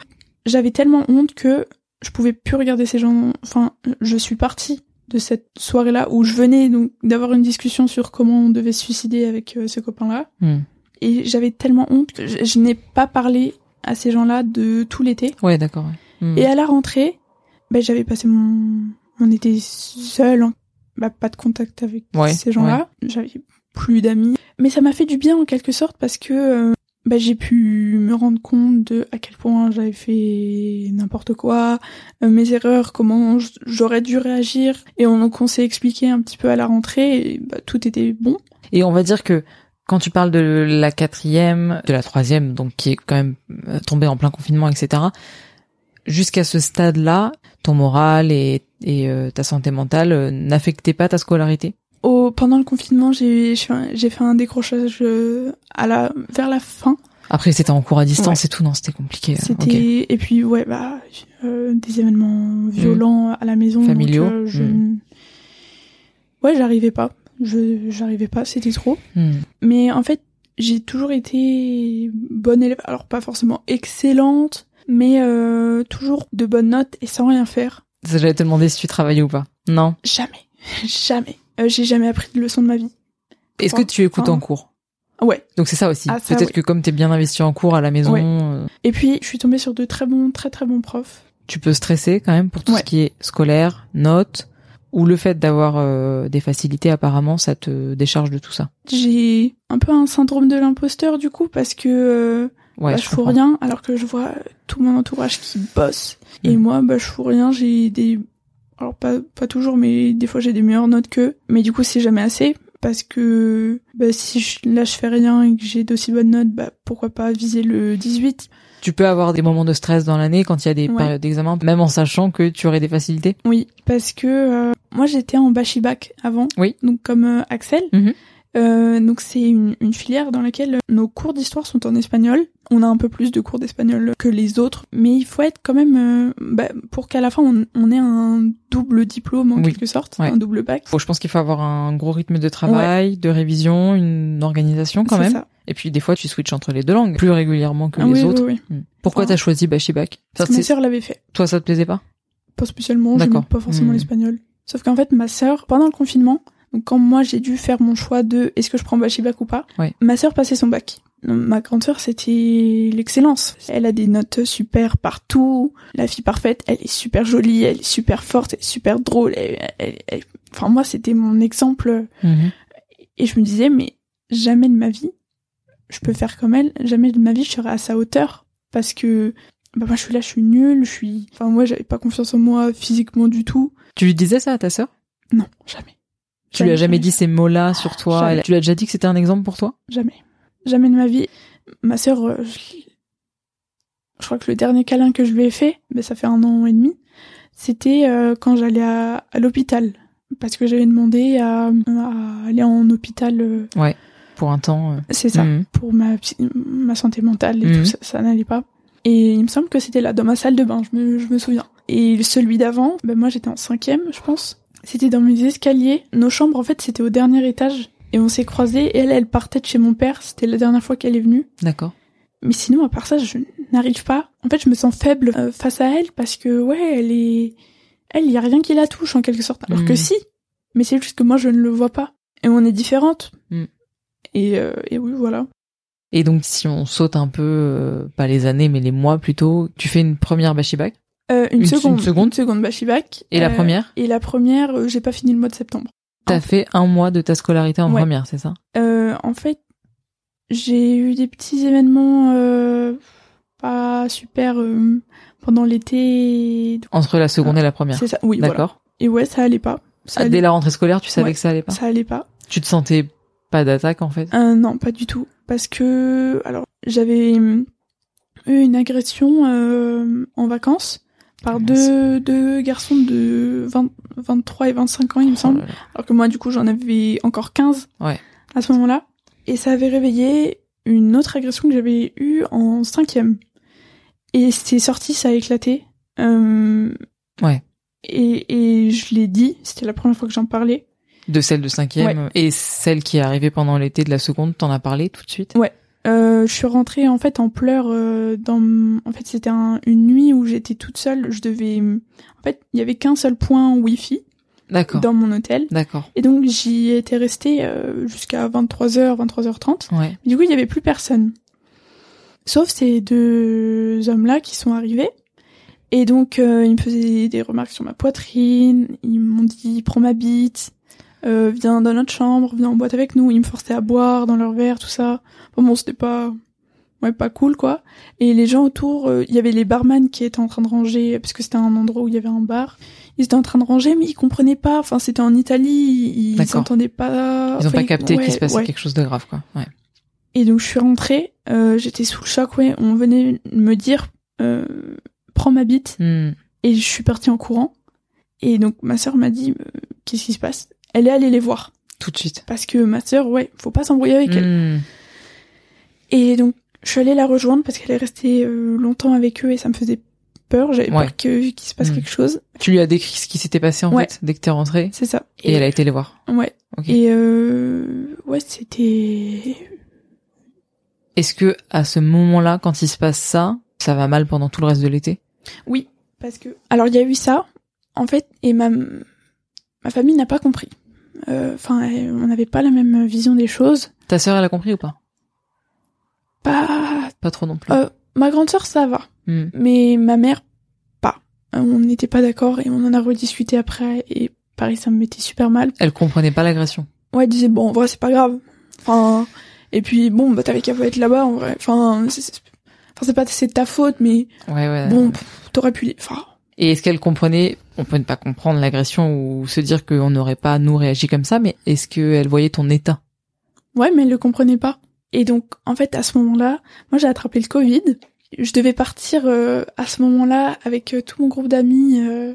J'avais tellement honte que je pouvais plus regarder ces gens. Enfin, je suis partie de cette soirée-là où je venais donc d'avoir une discussion sur comment on devait se suicider avec euh, ce copain-là. Hmm. Et j'avais tellement honte que je, je n'ai pas parlé à ces gens-là de tout l'été. Ouais, d'accord. ouais. Hmm. Et à la rentrée, ben, j'avais passé mon... On était seul, bah, pas de contact avec Ouais, ces gens-là. J'avais plus d'amis. Mais ça m'a fait du bien en quelque sorte parce que euh, bah, j'ai pu me rendre compte de à quel point j'avais fait n'importe quoi, euh, mes erreurs, comment j'aurais dû réagir. Et on, on s'est expliqué un petit peu à la rentrée et bah, tout était bon. Et on va dire que quand tu parles de la quatrième, de la troisième, donc qui est quand même euh, tombée en plein confinement, etc. Jusqu'à ce stade-là, ton moral et, et euh, ta santé mentale euh, n'affectaient pas ta scolarité? Au, pendant le confinement, j'ai fait un décrochage à la, vers la fin. Après, c'était en cours à distance et tout, non, c'était compliqué. hein. C'était et puis ouais bah euh, des événements violents à la maison, Familiaux. donc, je... Mm. ouais j'arrivais pas, je j'arrivais pas, c'était trop. Hmm. Mais en fait j'ai toujours été bonne élève, alors pas forcément excellente, mais euh, toujours de bonnes notes et sans rien faire. J'allais te demander si tu travaillais ou pas. Non? Jamais, jamais. Euh, j'ai jamais appris de leçon de ma vie. Est-ce que tu écoutes Enfin, en cours? Ouais. Donc c'est ça aussi. Ah, Peut-être que comme t'es bien investi en cours à la maison, Ouais. euh, Et puis je suis tombée sur de très bons, très très bons profs. tu peux stresser quand même pour tout Ouais. ce qui est scolaire, notes, ou le fait d'avoir euh, des facilités apparemment, ça te décharge de tout ça? J'ai un peu un syndrome de l'imposteur du coup parce que euh, Ouais, bah, je je fous rien alors que je vois tout mon entourage qui bosse et Mm. moi bah je fous rien j'ai des alors pas pas toujours mais des fois j'ai des meilleures notes qu'eux mais du coup c'est jamais assez parce que bah si je, là je fais rien et que j'ai d'aussi bonnes notes bah pourquoi pas viser le 18 Tu peux avoir des moments de stress dans l'année quand il y a des Ouais. périodes d'examen, même en sachant que tu aurais des facilités. oui parce que euh, moi j'étais en bachibac avant Oui. donc comme euh, Axel Mhm. Euh, donc c'est une, une filière dans laquelle nos cours d'histoire sont en espagnol. On a un peu plus de cours d'espagnol que les autres, mais il faut être quand même euh, bah, pour qu'à la fin on, on ait un double diplôme en Oui. quelque sorte, Ouais. un double bac. Faut, je pense qu'il faut avoir un gros rythme de travail, de révision, une organisation quand même. ça. Et puis des fois tu switches entre les deux langues plus régulièrement que Ah les oui, autres. oui, oui. Hmm. Pourquoi Enfin, t'as choisi Bachibac Ça, Parce que ma sœur l'avait fait. Toi ça te plaisait pas? Pas spécialement, D'accord. pas forcément Hmm. l'espagnol. Sauf qu'en fait, ma sœur, pendant le confinement, donc quand moi j'ai dû faire mon choix de est-ce que je prends bachibac ou pas, Ouais. ma sœur passait son bac. Ma grande sœur, c'était l'excellence. Elle a des notes super partout. La fille parfaite, elle est super jolie, elle est super forte, elle est super drôle. elle- elle- elle- Enfin, moi, c'était mon exemple. Mhm. Et je me disais, mais jamais de ma vie, je peux faire comme elle. Jamais de ma vie, je serai à sa hauteur. Parce que, bah, moi, je suis là, je suis nulle, je suis, enfin, moi, j'avais pas confiance en moi physiquement du tout. Tu lui disais ça à ta sœur? Non, jamais. Tu lui as jamais dit ces mots-là sur toi Jamais. Elle- Tu lui as déjà dit que c'était un exemple pour toi? Jamais. Jamais de ma vie. Ma sœur, euh, je, je crois que le dernier câlin que je lui ai fait, ben ça fait un an et demi, c'était euh, quand j'allais à, à l'hôpital. Parce que j'avais demandé à, à aller en hôpital, euh, pour un temps. c'est ça, Mhm. pour ma, ma santé mentale et Mhm. tout ça, ça n'allait pas. Et il me semble que c'était là, dans ma salle de bain, je me, je me souviens. Et celui d'avant, ben moi j'étais en cinquième, je pense. C'était dans mes escaliers. Nos chambres, en fait, c'était au dernier étage. Et on s'est croisés. Et elle, elle partait de chez mon père. C'était la dernière fois qu'elle est venue. D'accord. Mais sinon, à part ça, je n'arrive pas. En fait, je me sens faible euh, face à elle parce que, ouais, elle est... Elle, il y a rien qui la touche, en quelque sorte. Alors que si. Mais c'est juste que moi, je ne le vois pas. Et on est différentes. Mhm. Et, euh, et oui, voilà. Et donc si on saute un peu, euh, pas les années mais les mois plutôt, tu fais une première Bachibac Euh, une, Une- seconde. une seconde Une seconde bachibac. et la Euh, première? Et la première, euh, j'ai pas fini le mois de septembre. T'as en fait un mois de ta scolarité en Ouais. première, c'est ça? Euh, en fait, j'ai eu des petits événements euh, pas super euh, pendant l'été. Entre la seconde et la première. C'est ça, oui, voilà. D'accord. Et ouais, ça allait pas. Ça, Ah, allait, Dès la rentrée scolaire, tu savais Ouais. que ça allait pas? ça allait pas. Tu te sentais pas d'attaque en fait? Euh, non, pas du tout. Parce que, alors, j'avais hum, eu une agression euh, en vacances par deux, deux garçons de 20, 23 et 25 ans, il me Oh semble. là là. Alors que moi, du coup, j'en avais encore 15 Ouais. à ce moment-là. Et ça avait réveillé une autre agression que j'avais eue en cinquième. Et c'est sorti, ça a éclaté. Euh, Ouais. et, et je l'ai dit, c'était la première fois que j'en parlais. De celle de cinquième et celle qui est arrivée pendant l'été de la seconde, t'en as parlé tout de suite? Euh, je suis rentrée en fait en pleurs euh, dans en fait c'était un- une nuit où j'étais toute seule. Je devais en fait il y avait qu'un seul point wifi dans mon hôtel. D'accord. et donc j'y étais restée euh, jusqu'à 23h 23h30 Ouais. du coup il y avait plus personne. Sauf ces deux hommes là qui sont arrivés. Et donc euh, ils me faisaient des remarques sur ma poitrine. Ils m'ont dit prends ma bite euh, viens dans notre chambre viens en boîte avec nous ils me forçaient à boire dans leur verre tout ça bon, bon c'était pas ouais pas cool quoi et les gens autour euh, il y avait les barman qui étaient en train de ranger parce que c'était un endroit où il y avait un bar ils étaient en train de ranger mais ils comprenaient pas enfin c'était en Italie ils s'entendaient pas Ils ont Enfin, pas capté ouais, qu'il se passait ouais. quelque chose de grave, quoi. Ouais. Et donc je suis rentrée, euh, j'étais sous le choc, ouais. On venait me dire, euh, prends ma bite, Hmm. et je suis partie en courant. Et donc ma sœur m'a dit, euh, qu'est-ce qui se passe? Elle est allée les voir, Tout de suite. parce que ma sœur, ouais, faut pas s'embrouiller avec elle. Hmm. Et donc je suis allée la rejoindre parce qu'elle est restée euh, longtemps avec eux et ça me faisait peur. J'avais Ouais. peur que- qu'il se passe Mm. quelque chose. Tu lui as décrit ce qui s'était passé en Ouais. fait dès que t'es rentrée C'est ça. et, elle a été les voir. Ouais. Et euh, ouais, c'était. Est-ce que à ce moment-là, quand il se passe ça, ça va mal pendant tout le reste de l'été? Oui, parce que alors il y a eu ça en fait et ma ma famille n'a pas compris. Euh, Enfin, on n'avait pas la même vision des choses. Ta sœur, elle a compris ou pas? Pas Pas trop non plus. euh, ma grande sœur ça va, Hmm. mais ma mère pas. Euh, On n'était pas d'accord et on en a rediscuté après et pareil ça me mettait super mal. Elle comprenait pas l'agression. Ouais, elle disait bon en vrai c'est pas grave. Enfin et puis bon bah t'avais qu'à pas être là-bas en vrai. Enfin c'est c'est- enfin c'est pas c'est de ta faute mais Ouais, ouais. bon t'aurais pu. Enfin Et est-ce qu'elle comprenait, on peut ne pas comprendre l'agression ou se dire qu'on n'aurait pas, nous, réagi comme ça, mais est-ce qu'elle voyait ton état? Ouais, mais elle le comprenait pas. Et donc, en fait, à ce moment-là, moi, j'ai attrapé le Covid. Je devais partir euh, à ce moment-là avec euh, tout mon groupe d'amis. euh,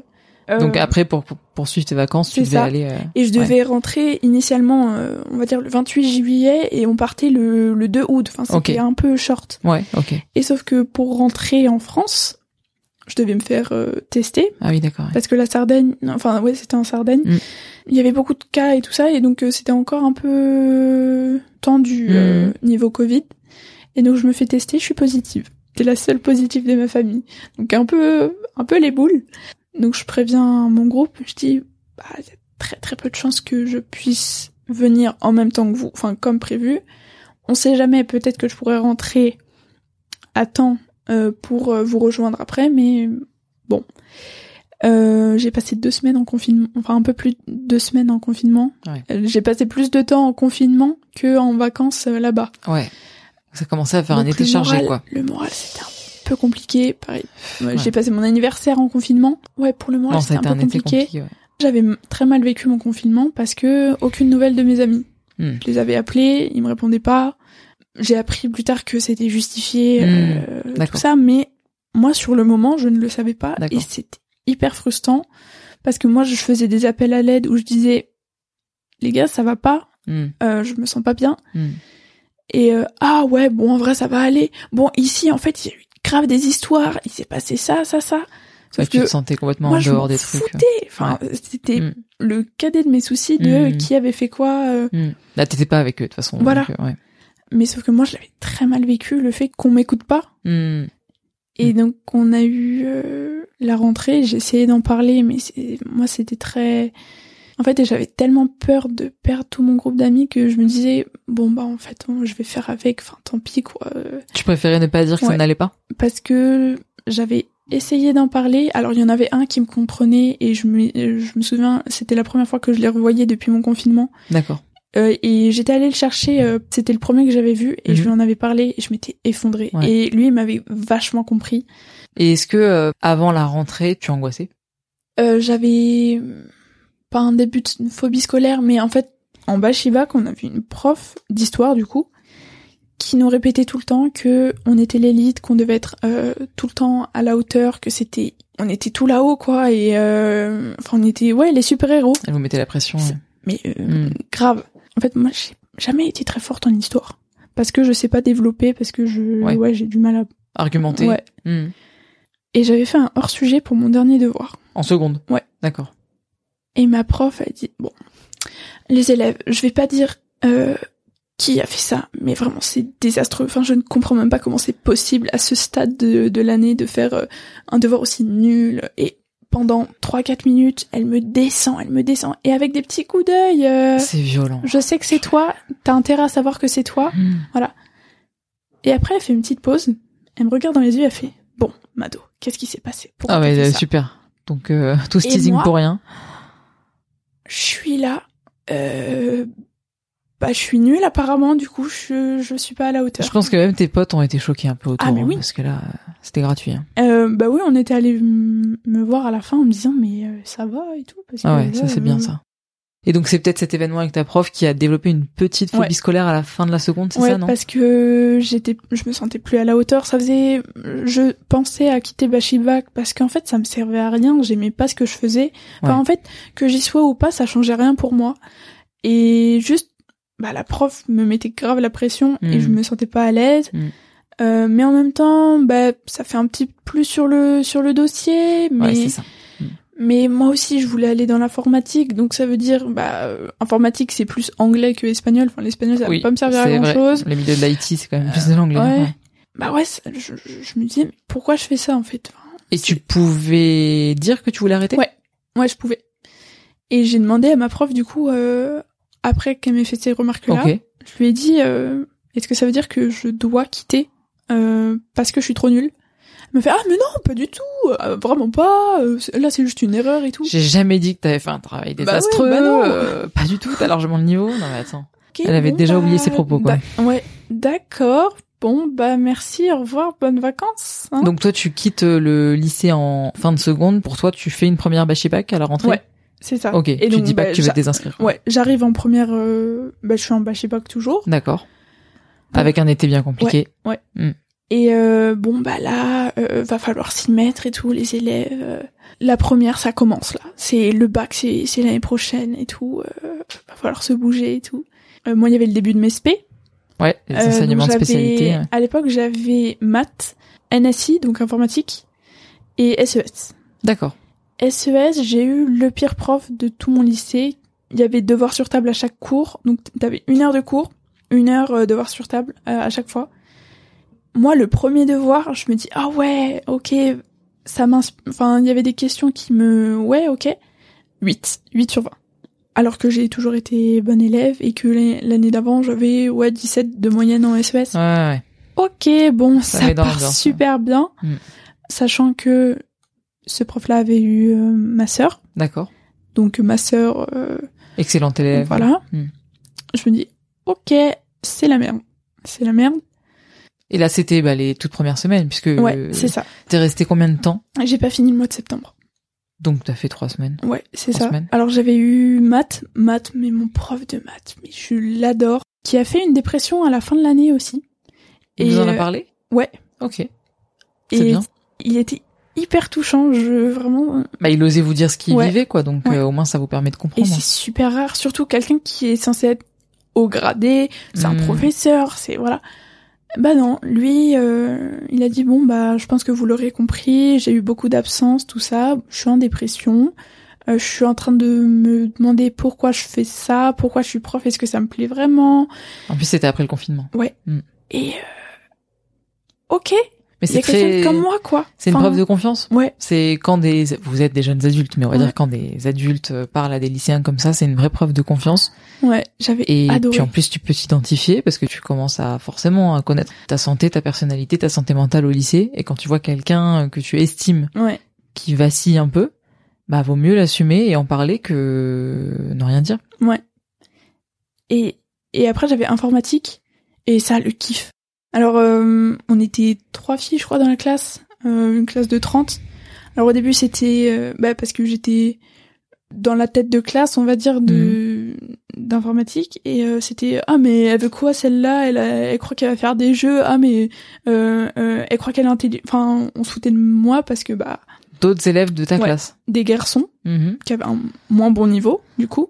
euh, Donc après, pour, pour poursuivre tes vacances, tu devais ça. aller... euh, Et je devais rentrer initialement, euh, on va dire le 28 juillet, et on partait le, le 2 août. Enfin, c'était un peu short. Ouais, ok. Et sauf que pour rentrer en France, je devais me faire euh, tester Ah oui, d'accord. ouais. parce que la Sardaigne, enfin ouais, c'était en Sardaigne. Mm. Il y avait beaucoup de cas et tout ça, et donc euh, c'était encore un peu tendu Mm. euh, niveau Covid. Et donc je me fais tester, je suis positive. T'es la seule positive de ma famille, donc un peu, un peu les boules. Donc je préviens mon groupe, je dis, bah il y a très très peu de chances que je puisse venir en même temps que vous, enfin comme prévu. On sait jamais, peut-être que je pourrais rentrer à temps pour euh, vous rejoindre après, mais bon. Euh, j'ai passé deux semaines en confinement, enfin un peu plus de deux semaines en confinement. Ouais. Euh, J'ai passé plus de temps en confinement que en vacances euh, là-bas. Ouais. Ça commençait à faire un été chargé, moral- quoi. Le moral c'était un peu compliqué, pareil. Ouais. J'ai passé mon anniversaire en confinement. Ouais, pour le moral c'était un peu compliqué. compliqué, ouais. J'avais très mal vécu mon confinement parce que aucune nouvelle de mes amis. Hmm. Je les avais appelés, ils me répondaient pas. J'ai appris plus tard que c'était justifié, Hmm, euh, d'accord. tout ça, mais moi sur le moment je ne le savais pas et c'était hyper frustrant parce que moi je faisais des appels à l'aide où je disais les gars ça va pas, Hmm, euh, je me sens pas bien hmm. et euh, ah ouais bon en vrai ça va aller. Bon ici en fait il y a eu grave des histoires, il s'est passé ça ça ça. Ouais, Sauf tu que te sentais complètement moi en je dehors m'en des trucs. foutais. Enfin c'était Hmm, le cadet de mes soucis de Mm. qui avait fait quoi. euh, hmm. Là, t'étais pas avec eux, de toute façon. Voilà. donc, euh, ouais. Mais sauf que moi, je l'avais très mal vécu, le fait qu'on m'écoute pas. Hmm. Et donc, on a eu euh, la rentrée, j'ai essayé d'en parler, mais c'est moi, c'était très... En fait, j'avais tellement peur de perdre tout mon groupe d'amis que je me disais, bon, bah, en fait, je vais faire avec, enfin, tant pis, quoi. Tu préférais ne pas dire que ça Ouais. n'allait pas? Parce que j'avais essayé d'en parler. Alors, il y en avait un qui me comprenait, et je me, je me souviens, c'était la première fois que je les revoyais depuis mon confinement. D'accord. Euh, et j'étais allée le chercher, euh, c'était le premier que j'avais vu, et Mhm. je lui en avais parlé, et je m'étais effondrée. Ouais. Et lui, il m'avait vachement compris. Et est-ce que, euh, avant la rentrée, tu angoissais? Euh, j'avais pas un début de phobie scolaire, mais en fait, en Bachivac, on avait une prof d'histoire, du coup, qui nous répétait tout le temps que on était l'élite, qu'on devait être euh, tout le temps à la hauteur, que c'était, on était tout là-haut, quoi, et euh, enfin, on était, ouais, les super-héros. Elle vous mettait la pression. Ouais. Mais euh, Hmm. grave. En fait, moi, j'ai jamais été très forte en histoire. parce que je sais pas développer, parce que je, Ouais. ouais, j'ai du mal à. Argumenté. Ouais. Hmm. Et j'avais fait un hors sujet pour mon dernier devoir. En seconde. Ouais. D'accord. Et ma prof a dit bon, les élèves, je vais pas dire euh, qui a fait ça, mais vraiment c'est désastreux. Enfin, je ne comprends même pas comment c'est possible à ce stade de, de l'année de faire euh, un devoir aussi nul. Et pendant 3-4 minutes, elle me descend, elle me descend, et avec des petits coups d'œil. euh, C'est violent. je sais que c'est toi, t'as intérêt à savoir que c'est toi. Hmm. Et après, elle fait une petite pause, elle me regarde dans les yeux, elle fait bon, Mado, qu'est-ce qui s'est passé Pourquoi Ah ouais, euh, super. Donc euh, tout ce teasing moi pour rien. je suis là. Euh, bah, je suis nulle apparemment. Du coup, je je suis pas à la hauteur. Je pense que même tes potes ont été choqués un peu autour. Ah, mais hein, oui. Parce que là, euh, c'était gratuit. hein. Euh, bah oui, on était allé me voir à la fin en me disant mais euh, ça va et tout. Parce Ah que ouais, là, ça c'est bien euh, ça. Et donc c'est peut-être cet événement avec ta prof qui a développé une petite phobie Ouais. scolaire à la fin de la seconde, c'est Ouais, ça, non? parce que j'étais, je me sentais plus à la hauteur. Ça faisait, je pensais à quitter Bachibak parce qu'en fait, ça me servait à rien. J'aimais pas ce que je faisais. Enfin, Ouais. en fait, que j'y sois ou pas, ça changeait rien pour moi. Et juste, bah, la prof me mettait grave la pression et Mm. je me sentais pas à l'aise. Mm. Euh, mais en même temps, bah, ça fait un petit plus sur le sur le dossier. Mais Ouais, ça. mais moi aussi, je voulais aller dans l'informatique, donc ça veut dire, bah, euh, informatique, c'est plus anglais que espagnol. Enfin, l'espagnol, ça Oui, va pas me servir à grand vrai. chose. Les milieux de l'IT, c'est quand même plus de l'anglais. ouais. ouais. Bah ouais, ça- je, je- je me disais, mais pourquoi je fais ça en fait? Enfin, Et tu pouvais dire que tu voulais arrêter? Ouais. Ouais, je pouvais. Et j'ai demandé à ma prof, du coup, euh, après qu'elle m'ait fait ces remarques-là, je lui ai dit, euh, est-ce que ça veut dire que je dois quitter euh, parce que je suis trop nulle? Elle me fait, ah mais non, pas du tout, euh, vraiment pas, là c'est juste une erreur et tout. J'ai jamais dit que t'avais fait un travail Bah ouais, désastreux. bah non. euh, pas du tout. T'as largement le niveau. Non mais attends. Elle avait bon, déjà bah, oublié ses propos, quoi. Ouais, d'accord. Bon, bah merci, au revoir, bonnes vacances. hein. Donc toi, tu quittes le lycée en fin de seconde. Pour toi, tu fais une première bac à la rentrée? Ouais, c'est ça. Ok. Et tu donc, dis pas bah, que tu veux te désinscrire. Ouais, j'arrive en première. Euh, bah, je suis en bachelor toujours. D'accord. Avec un été bien compliqué. Et euh, bon, bah là, euh, va falloir s'y mettre et tout, les élèves. euh. La première, ça commence là. C'est le bac, c'est c'est l'année prochaine et tout. Euh, va falloir se bouger et tout. Euh, moi, il y avait le début de mes SP. Ouais. Les enseignements de spécialité. ouais. À l'époque, j'avais maths, NSI, donc informatique, et SES. D'accord. SES, j'ai eu le pire prof de tout mon lycée. Il y avait devoir sur table à chaque cours. Donc, t'avais une heure de cours, une heure euh, devoir sur table euh, à chaque fois. Moi, le premier devoir, je me dis, ah ouais, ok, ça m'inspire. Enfin, il y avait des questions qui me... Ouais, ok. 8. 8 sur 20. Alors que j'ai toujours été bonne élève et que l'année d'avant, j'avais, ouais, 17 de moyenne en SES. Ouais, ouais. Ok, bon, Ça ça, part super bien. Mm. Sachant que ce prof-là avait eu euh, ma sœur. D'accord. Donc ma sœur, euh, Excellent élève. voilà. Mm. Je me dis, ok, c'est la merde. C'est la merde. Et là, c'était bah, les toutes premières semaines, puisque Ouais, c'est ça. t'es resté combien de temps? J'ai pas fini le mois de septembre. Donc t'as fait trois semaines. Ouais, c'est ça. semaines. Alors j'avais eu maths, maths, mais mon prof de maths, mais je l'adore, qui a fait une dépression à la fin de l'année aussi. Et vous en a euh, parlé? Ouais. Ok. C'est Et bien. il était hyper touchant, je vraiment. Bah, il osait vous dire ce qu'il Ouais. vivait, quoi. Donc Ouais. euh, au moins, ça vous permet de Et comprendre. c'est super rare, surtout quelqu'un qui est censé être au gradé, c'est un Mm. professeur, c'est voilà. Bah non, lui, euh, il a dit bon bah je pense que vous l'aurez compris, j'ai eu beaucoup d'absence, tout ça, je suis en dépression, euh, je suis en train de me demander pourquoi je fais ça, pourquoi je suis prof, est-ce que ça me plaît vraiment? En plus, c'était après le confinement. Et euh, ok, Mais c'est très. comme moi quoi. C'est une preuve de confiance? Ouais, C'est quand des, vous êtes des jeunes adultes, mais on va Ouais. dire quand des adultes euh, parlent à des lycéens comme ça, c'est une vraie preuve de confiance. ouais, j'avais Et adoré. puis en plus, tu peux t'identifier parce que tu commences à forcément à connaître ta santé, ta personnalité, ta santé mentale au lycée. Et quand tu vois quelqu'un euh, que tu estimes Ouais, qui vacille un peu, bah vaut mieux l'assumer et en parler que ne rien dire. ouais. Et et après j'avais informatique et ça le kiff. Alors euh, on était trois filles je crois dans la classe, euh, une classe de 30. Alors au début c'était euh, bah, parce que j'étais dans la tête de classe on va dire de d'informatique et euh, c'était ah mais elle veut quoi celle-là? Elle a- elle croit qu'elle va faire des jeux ah mais euh, elle croit qu'elle est intelligente enfin on se foutait de moi parce que bah D'autres élèves de ta Ouais. classe. des garçons Mhm. qui avaient un moins bon niveau du coup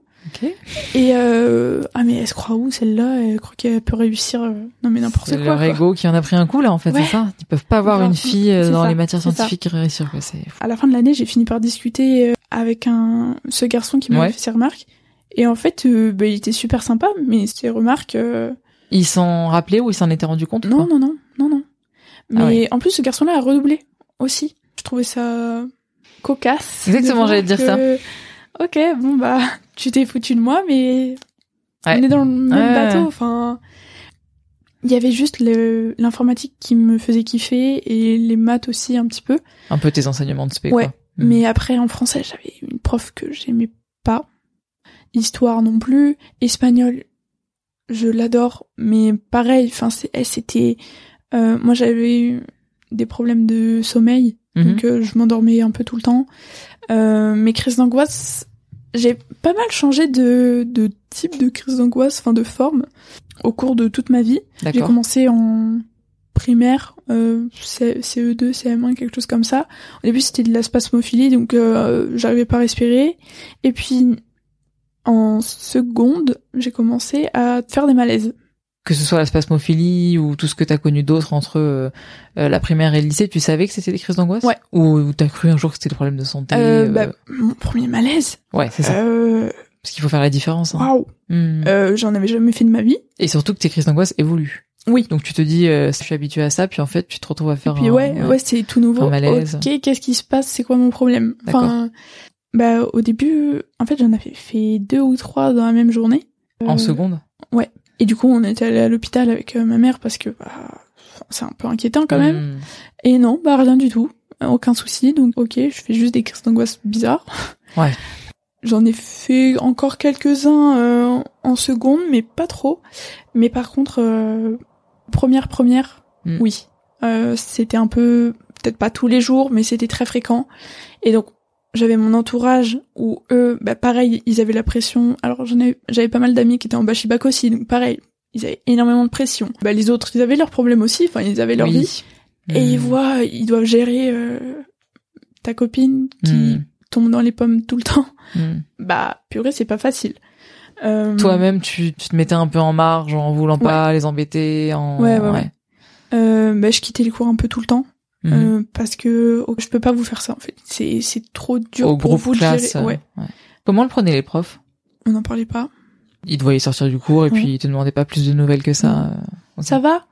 Et euh, ah mais elle se croit où celle-là? Elle croit qu'elle peut réussir euh, Non mais n'importe C'est quoi. leur quoi. ego qui en a pris un coup là en fait, Ouais. c'est ça? Ils peuvent pas avoir une fille euh, dans ça, les matières ça. scientifiques qui réussir quoi. C'est À la fin de l'année, j'ai fini par discuter avec un ce garçon qui m'avait Ouais. fait ses remarques. Et en fait, euh, bah, il était super sympa, mais ses remarques, euh, Ils s'en rappelaient ou ils s'en étaient rendus compte non, non, non, non, non. Mais Ah ouais. en plus, ce garçon-là a redoublé aussi. Je trouvais ça cocasse. Exactement, j'allais te dire que, Ok, bon bah, tu t'es foutu de moi, mais Ouais. on est dans le même Ouais, bateau. Enfin, il y avait juste l'informatique qui me faisait kiffer et les maths aussi un petit peu. Un peu tes enseignements de spé Ouais, quoi. Mais après, en français, j'avais une prof que j'aimais pas. Histoire non plus. Espagnol, je l'adore. Mais pareil, enfin, c'était... euh, moi, j'avais eu des problèmes de sommeil. Mhm. Donc, euh, je m'endormais un peu tout le temps. Euh, mes crises d'angoisse, j'ai pas mal changé de, de type de crise d'angoisse, enfin de forme, au cours de toute ma vie. J'ai commencé en primaire, euh, C- CE2, CM1, quelque chose comme ça. Au début, c'était de la spasmophilie, donc euh, j'arrivais pas à respirer. Et puis, en seconde, j'ai commencé à faire des malaises. Que ce soit la spasmophilie ou tout ce que t'as connu d'autre entre euh, euh, la primaire et le lycée, tu savais que c'était des crises d'angoisse? Ouais. Ou t'as cru un jour que c'était des problèmes de santé Euh, euh, bah, mon premier malaise, Ouais, c'est ça. euh, Parce qu'il faut faire la différence. hein. waouh, Mm. euh, j'en avais jamais fait de ma vie. Et surtout que tes crises d'angoisse évoluent. Oui. Donc tu te dis, euh, je suis habitué à ça, puis en fait tu te retrouves à Et faire puis un- ouais, ouais, c'est tout nouveau. Un malaise. Ok, qu'est-ce qui se passe? C'est quoi mon problème? Enfin, bah au début, en fait, j'en avais fait deux ou trois dans la même journée. En seconde? Et du coup, on était allé à l'hôpital avec euh, ma mère parce que bah, c'est un peu inquiétant quand même. Mm. Et non, bah rien du tout, aucun souci. Donc ok, je fais juste des crises d'angoisse bizarres. Ouais. J'en ai fait encore quelques-uns euh, en seconde, mais pas trop. Mais par contre, euh, première première, Mm. oui, Euh, c'était un peu peut-être pas tous les jours, mais c'était très fréquent. Et donc j'avais mon entourage où eux, bah pareil, ils avaient la pression. Alors j'en ai, j'avais pas mal d'amis qui étaient en bachibac aussi, donc pareil, ils avaient énormément de pression. Bah les autres, ils avaient leurs problèmes aussi, enfin ils avaient leur Oui. vie. Et ils voient, ils doivent gérer euh, ta copine qui Mm. tombe dans les pommes tout le temps. Mm. Bah purée, c'est pas facile. Euh, Toi-même, tu, tu te mettais un peu en marge en voulant pas les embêter. En... Ouais, ouais, ouais. euh, bah, je quittais les cours un peu tout le temps Mhm. euh, parce que oh, je peux pas vous faire ça en fait. C'est c'est trop dur Au pour groupe vous de classe. gérer. euh, Ouais, ouais. Comment le prenaient les profs? On n'en parlait pas. Ils te voyaient sortir du cours et Ouais. puis ils te demandaient pas plus de nouvelles que ça. euh. Ça va?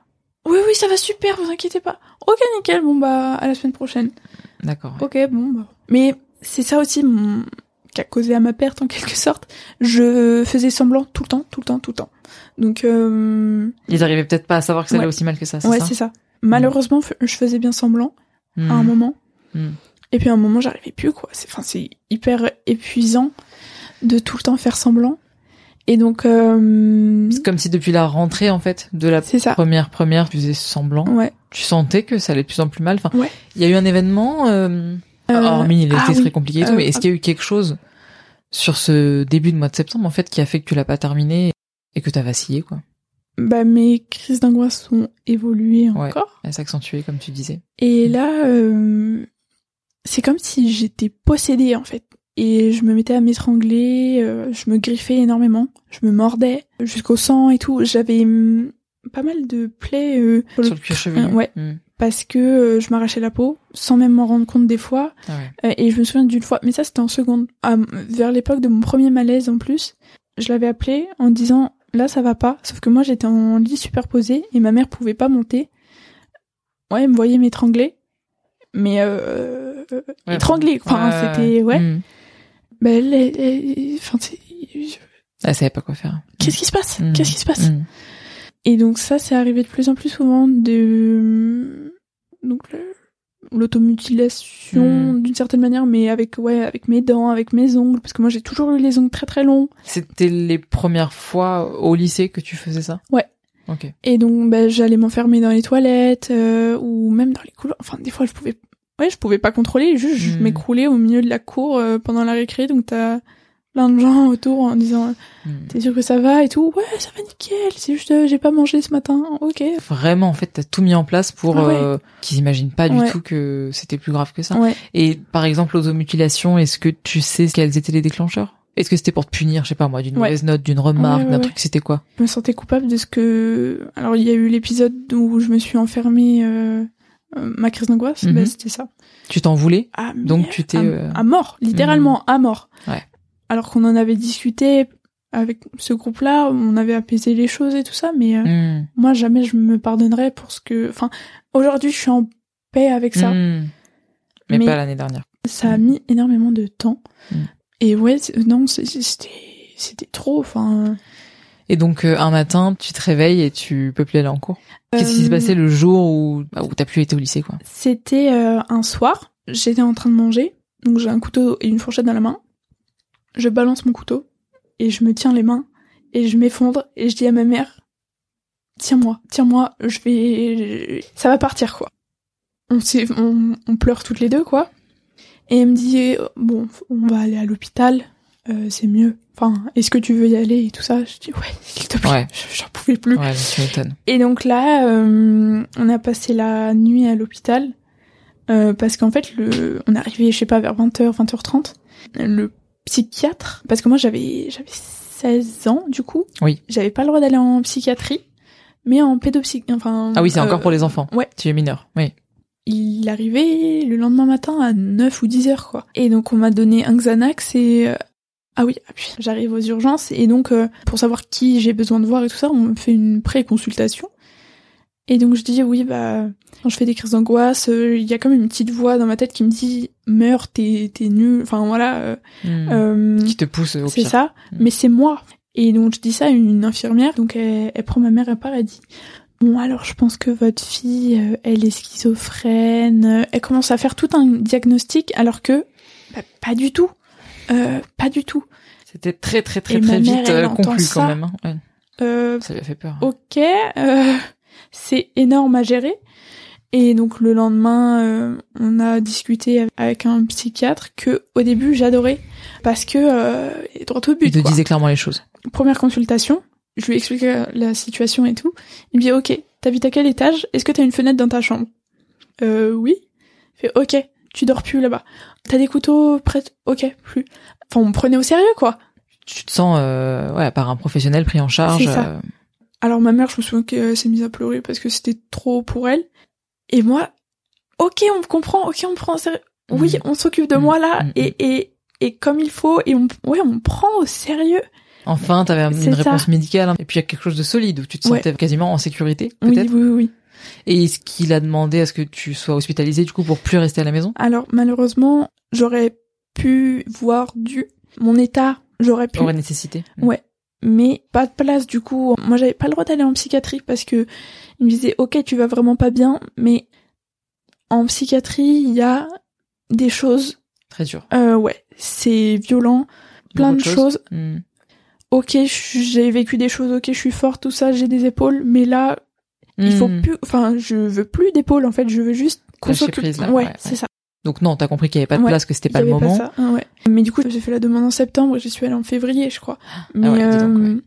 Oui, oui, ça va super, vous inquiétez pas. Ok, nickel, bon bah, à la semaine prochaine. D'accord. ouais. Ok, bon bah. Mais c'est ça aussi mon... qui a causé à ma perte en quelque sorte. Je faisais semblant tout le temps, tout le temps, tout le temps. Donc, euh... Ils arrivaient peut-être pas à savoir que ça allait Ouais. aussi mal que ça. C'est ouais, ça? c'est ça. Malheureusement, f- je faisais bien semblant Mm. à un moment. Mm. Et puis à un moment, j'arrivais plus, quoi. C'est, enfin, c'est hyper épuisant de tout le temps faire semblant. Et donc, euh... C'est comme si depuis la rentrée en fait de la ça. première première, tu faisais semblant. Ouais. Tu sentais que ça allait de plus en plus mal. Enfin, Ouais. il y a eu un événement. Euh... Euh, hormis il ah oui. très compliqué et tout, mais est-ce qu'il y a eu quelque chose sur ce début de mois de septembre en fait qui a fait que tu l'as pas terminé et que t'as vacillé quoi? Bah, mes crises d'angoisse ont évolué Ouais. encore. Elle s'accentuait comme tu disais. Et là, euh, c'est comme si j'étais possédée en fait. Et je me mettais à m'étrangler, euh, je me griffais énormément, je me mordais jusqu'au sang et tout. J'avais hum, pas mal de plaies euh, Sur le cuir chevelu. ouais. Mm. parce que euh, je m'arrachais la peau sans même m'en rendre compte des fois. Ah ouais. Euh, et je me souviens d'une fois, mais ça c'était en seconde, à- vers l'époque de mon premier malaise en plus, je l'avais appelé en disant là ça va pas, sauf que moi j'étais en lit superposé et ma mère pouvait pas monter. Ouais, elle me voyait m'étrangler, mais euh, Ouais, étrangler, enfin ouais, c'était ouais. Mm. Bah, elle, elle- elle- enfin c'est- Elle savait pas quoi faire. qu'est-ce qui se passe? Mm. Qu'est-ce qui se passe? Mm. Et donc ça, c'est arrivé de plus en plus souvent de donc le- l'automutilation Mm. d'une certaine manière, mais avec ouais avec mes dents, avec mes ongles, parce que moi j'ai toujours eu les ongles très très longs. C'était les premières fois au lycée que tu faisais ça? Ouais. Ok. Et donc bah, j'allais m'enfermer dans les toilettes euh, ou même dans les couloirs. Enfin des fois je pouvais ouais je pouvais pas contrôler, juste je Mm. m'écroulais au milieu de la cour euh, pendant la récré, donc t'as plein de gens autour en disant Mm. t'es sûr que ça va et tout ouais ça va nickel c'est juste euh, j'ai pas mangé ce matin ok Vraiment, en fait, t'as tout mis en place pour Ah ouais. euh, qu'ils imaginent pas du Ouais. tout que c'était plus grave que ça. ouais Et par exemple, l'automutilation, est-ce que tu sais quels étaient les déclencheurs? Est-ce que c'était pour te punir, je sais pas moi, d'une mauvaise note, d'une remarque, d'un truc, c'était quoi? Je me sentais coupable de ce que. Alors, il y a eu l'épisode où je me suis enfermée, euh, euh, ma crise d'angoisse, Mhm. bah, c'était ça. Tu t'en voulais? Ah, Donc, tu t'es, À, euh, à mort, littéralement à mort. Ouais. Alors qu'on en avait discuté avec ce groupe-là, on avait apaisé les choses et tout ça, mais euh, Hmm. moi, jamais je me pardonnerais pour ce que. Enfin, aujourd'hui, je suis en paix avec ça. Hmm. Mais, Mais- pas l'année dernière. Ça a mis énormément de temps. Mm. Et ouais, non, c'était c'était trop. Enfin, Et donc euh, un matin, tu te réveilles et tu peux plus aller en cours. Qu'est-ce qui s'est euh, passé le jour où bah, où t'as plus été au lycée quoi? C'était euh, un soir. J'étais en train de manger, donc j'ai un couteau et une fourchette dans la main. Je balance mon couteau et je me tiens les mains et je m'effondre et je dis à ma mère tiens-moi, tiens-moi, je vais, ça va partir quoi. On on, on pleure toutes les deux quoi. Et elle me dit bon, on va aller à l'hôpital, euh, c'est mieux. Enfin, est-ce que tu veux y aller et tout ça? Je dis ouais, s'il te plaît. Ouais. J'en pouvais plus. Ouais. Et donc là, euh, on a passé la nuit à l'hôpital euh, parce qu'en fait, le, on est arrivé, je sais pas, vers 20h, 20h30. Le psychiatre, parce que moi j'avais j'avais 16 ans du coup. Oui. J'avais pas le droit d'aller en psychiatrie, mais en pédopsy... Enfin. Ah oui, c'est euh, encore pour les enfants. ouais. Tu es mineur. Oui. Il arrivait le lendemain matin à 9 ou 10 heures quoi. Et donc on m'a donné un Xanax et euh, ah oui, ah j'arrive aux urgences et donc euh, pour savoir qui j'ai besoin de voir et tout ça, on me fait une pré-consultation. Et donc je dis oui bah quand je fais des crises d'angoisse, euh, il y a comme une petite voix dans ma tête qui me dit meurs, t'es t'es nul, enfin voilà. euh, Hmm. euh, Qui te pousse au c'est ça, Mm. mais c'est moi. Et donc je dis ça à une infirmière, donc elle, elle prend ma mère à part, elle dit Bon alors je pense que votre fille, euh, elle est schizophrène. Elle commence à faire tout un diagnostic alors que bah, pas du tout. Euh, pas du tout. C'était très très très Et très ma mère, vite conclu quand même. hein. Ouais. Euh, Ça lui a fait peur. ok, euh, c'est énorme à gérer. Et donc le lendemain, euh, on a discuté avec un psychiatre que au début j'adorais parce que euh, droit au but. Il te quoi. disait clairement les choses. première consultation, je lui explique euh, la situation et tout. Il me dit ok, t'habites à quel étage? Est-ce que t'as une fenêtre dans ta chambre? Euh oui. Il fait ok, tu dors plus là-bas. T'as des couteaux prêts? Ok, plus. Enfin, on me prenait au sérieux quoi. Tu te sens euh, ouais par un professionnel pris en charge. C'est ça. euh, Alors ma mère, je me souviens qu'elle s'est mise à pleurer parce que c'était trop pour elle. Et moi, ok, on me comprend, ok, on me prend au sérieux. Oui, Mhm. on s'occupe de moi là Mhm. et et et comme il faut et on ouais, on me prend au sérieux. Enfin, t'avais une ça. réponse médicale hein. et puis il y a quelque chose de solide où tu te Ouais. sentais quasiment en sécurité Oui, peut-être. oui, oui, oui. Et est-ce qu'il a demandé à ce que tu sois hospitalisé du coup pour plus rester à la maison? Alors malheureusement, j'aurais pu voir du mon état, j'aurais pu, Aurait nécessité. Ouais. Mais pas de place du coup. Moi, j'avais pas le droit d'aller en psychiatrie parce que il me disait OK, tu vas vraiment pas bien, mais en psychiatrie, il y a des choses Très dur. euh, ouais, c'est violent, plein de choses. Hmm. OK, j'ai vécu des choses, OK, je suis forte, tout ça, j'ai des épaules, mais là, il faut Hmm. plus enfin, je veux plus d'épaules en fait, je veux juste qu'on s'occupe. ouais, ouais, c'est ouais. ça. Donc non, t'as compris qu'il y avait pas de Ouais, place, que c'était pas le moment. ça, ah ouais. Mais du coup, j'ai fait la demande en septembre j'y suis allée en février, je crois. Mais, Ah ouais, donc, euh,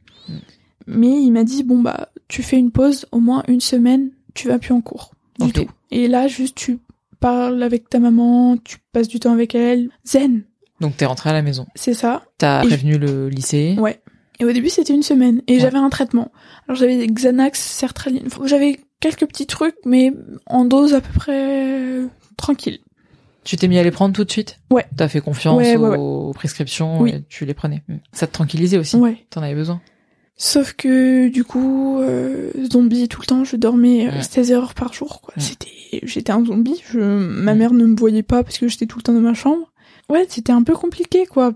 mais il m'a dit, bon, bah, tu fais une pause, au moins une semaine, tu vas plus en cours. Du tout. Et là, juste, tu parles avec ta maman, tu passes du temps avec elle. Zen, Donc t'es rentré à la maison. c'est ça. T'as prévenu le lycée. Ouais. Et au début, c'était une semaine. Et Ouais. j'avais un traitement. Alors, j'avais des Xanax, sertraline. J'avais quelques petits trucs, mais en dose à peu près euh, tranquille. Tu t'es mis à les prendre tout de suite Ouais. T'as fait confiance Ouais, ouais, aux prescriptions Oui. et tu les prenais. Ça te tranquillisait aussi. Ouais. T'en avais besoin. Sauf que du coup, euh, zombie tout le temps, je dormais euh, Ouais. 16 heures par jour. Quoi. C'était, j'étais un zombie. Je, ma mère ne me voyait pas parce que j'étais tout le temps dans ma chambre. Ouais, c'était un peu compliqué quoi.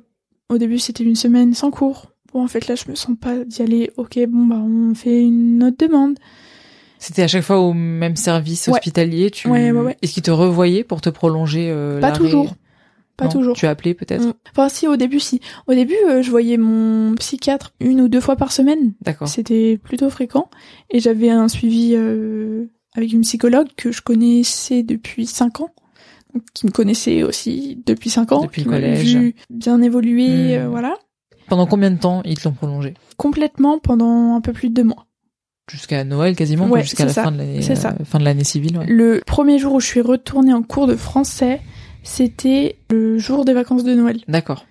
Au début, c'était une semaine sans cours. Bon, en fait, là, je me sens pas d'y aller. Ok, bon bah, on fait une autre demande. C'était à chaque fois au même service Ouais. hospitalier. Tu... Ouais, ouais, ouais. Est-ce qu'ils te revoyaient pour te prolonger euh, Pas toujours. Pas Non toujours. Tu as appelé peut-être Mm. Enfin, si, au début, si. Au début, euh, je voyais mon psychiatre une ou deux fois par semaine. D'accord. C'était plutôt fréquent. Et j'avais un suivi euh, avec une psychologue que je connaissais depuis cinq ans. Donc, Qui me connaissait aussi depuis cinq ans. Depuis qui le collège. vu bien évoluer, Hmm. euh, voilà. Pendant combien de temps ils te l'ont prolongé? Complètement pendant un peu plus de deux mois. Jusqu'à Noël quasiment, Ouais, jusqu'à la ça. fin de l'année, euh, fin de l'année civile. ouais. Le premier jour où je suis retournée en cours de français, c'était le jour des vacances de Noël. D'accord.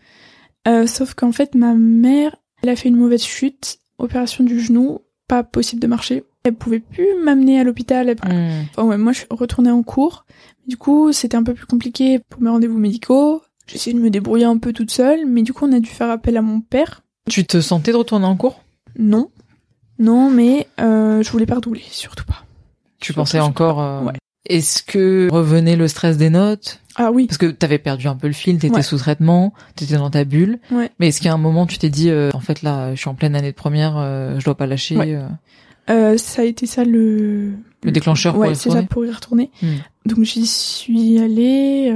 Euh, sauf qu'en fait, ma mère, elle a fait une mauvaise chute, opération du genou, pas possible de marcher. Elle pouvait plus m'amener à l'hôpital. elle- Hmm. Enfin, ouais, moi, je suis retournée en cours. Du coup, c'était un peu plus compliqué pour mes rendez-vous médicaux. J'ai essayé de me débrouiller un peu toute seule, mais du coup, on a dû faire appel à mon père. Tu te sentais de retourner en cours? Non. Non, mais euh, je voulais pas redoubler, surtout pas. Tu Surtout, pensais encore... euh, Ouais. Est-ce que revenait le stress des notes? Ah oui. Parce que t'avais perdu un peu le fil, t'étais Ouais. sous traitement, t'étais dans ta bulle. Ouais. Mais est-ce qu'il y a un moment tu t'es dit, euh, en fait là, je suis en pleine année de première, euh, je dois pas lâcher Ouais. euh, ça a été ça le... Le déclencheur pour Ouais, y c'est ça, retourner? pour y retourner. Hmm. Donc j'y suis allée...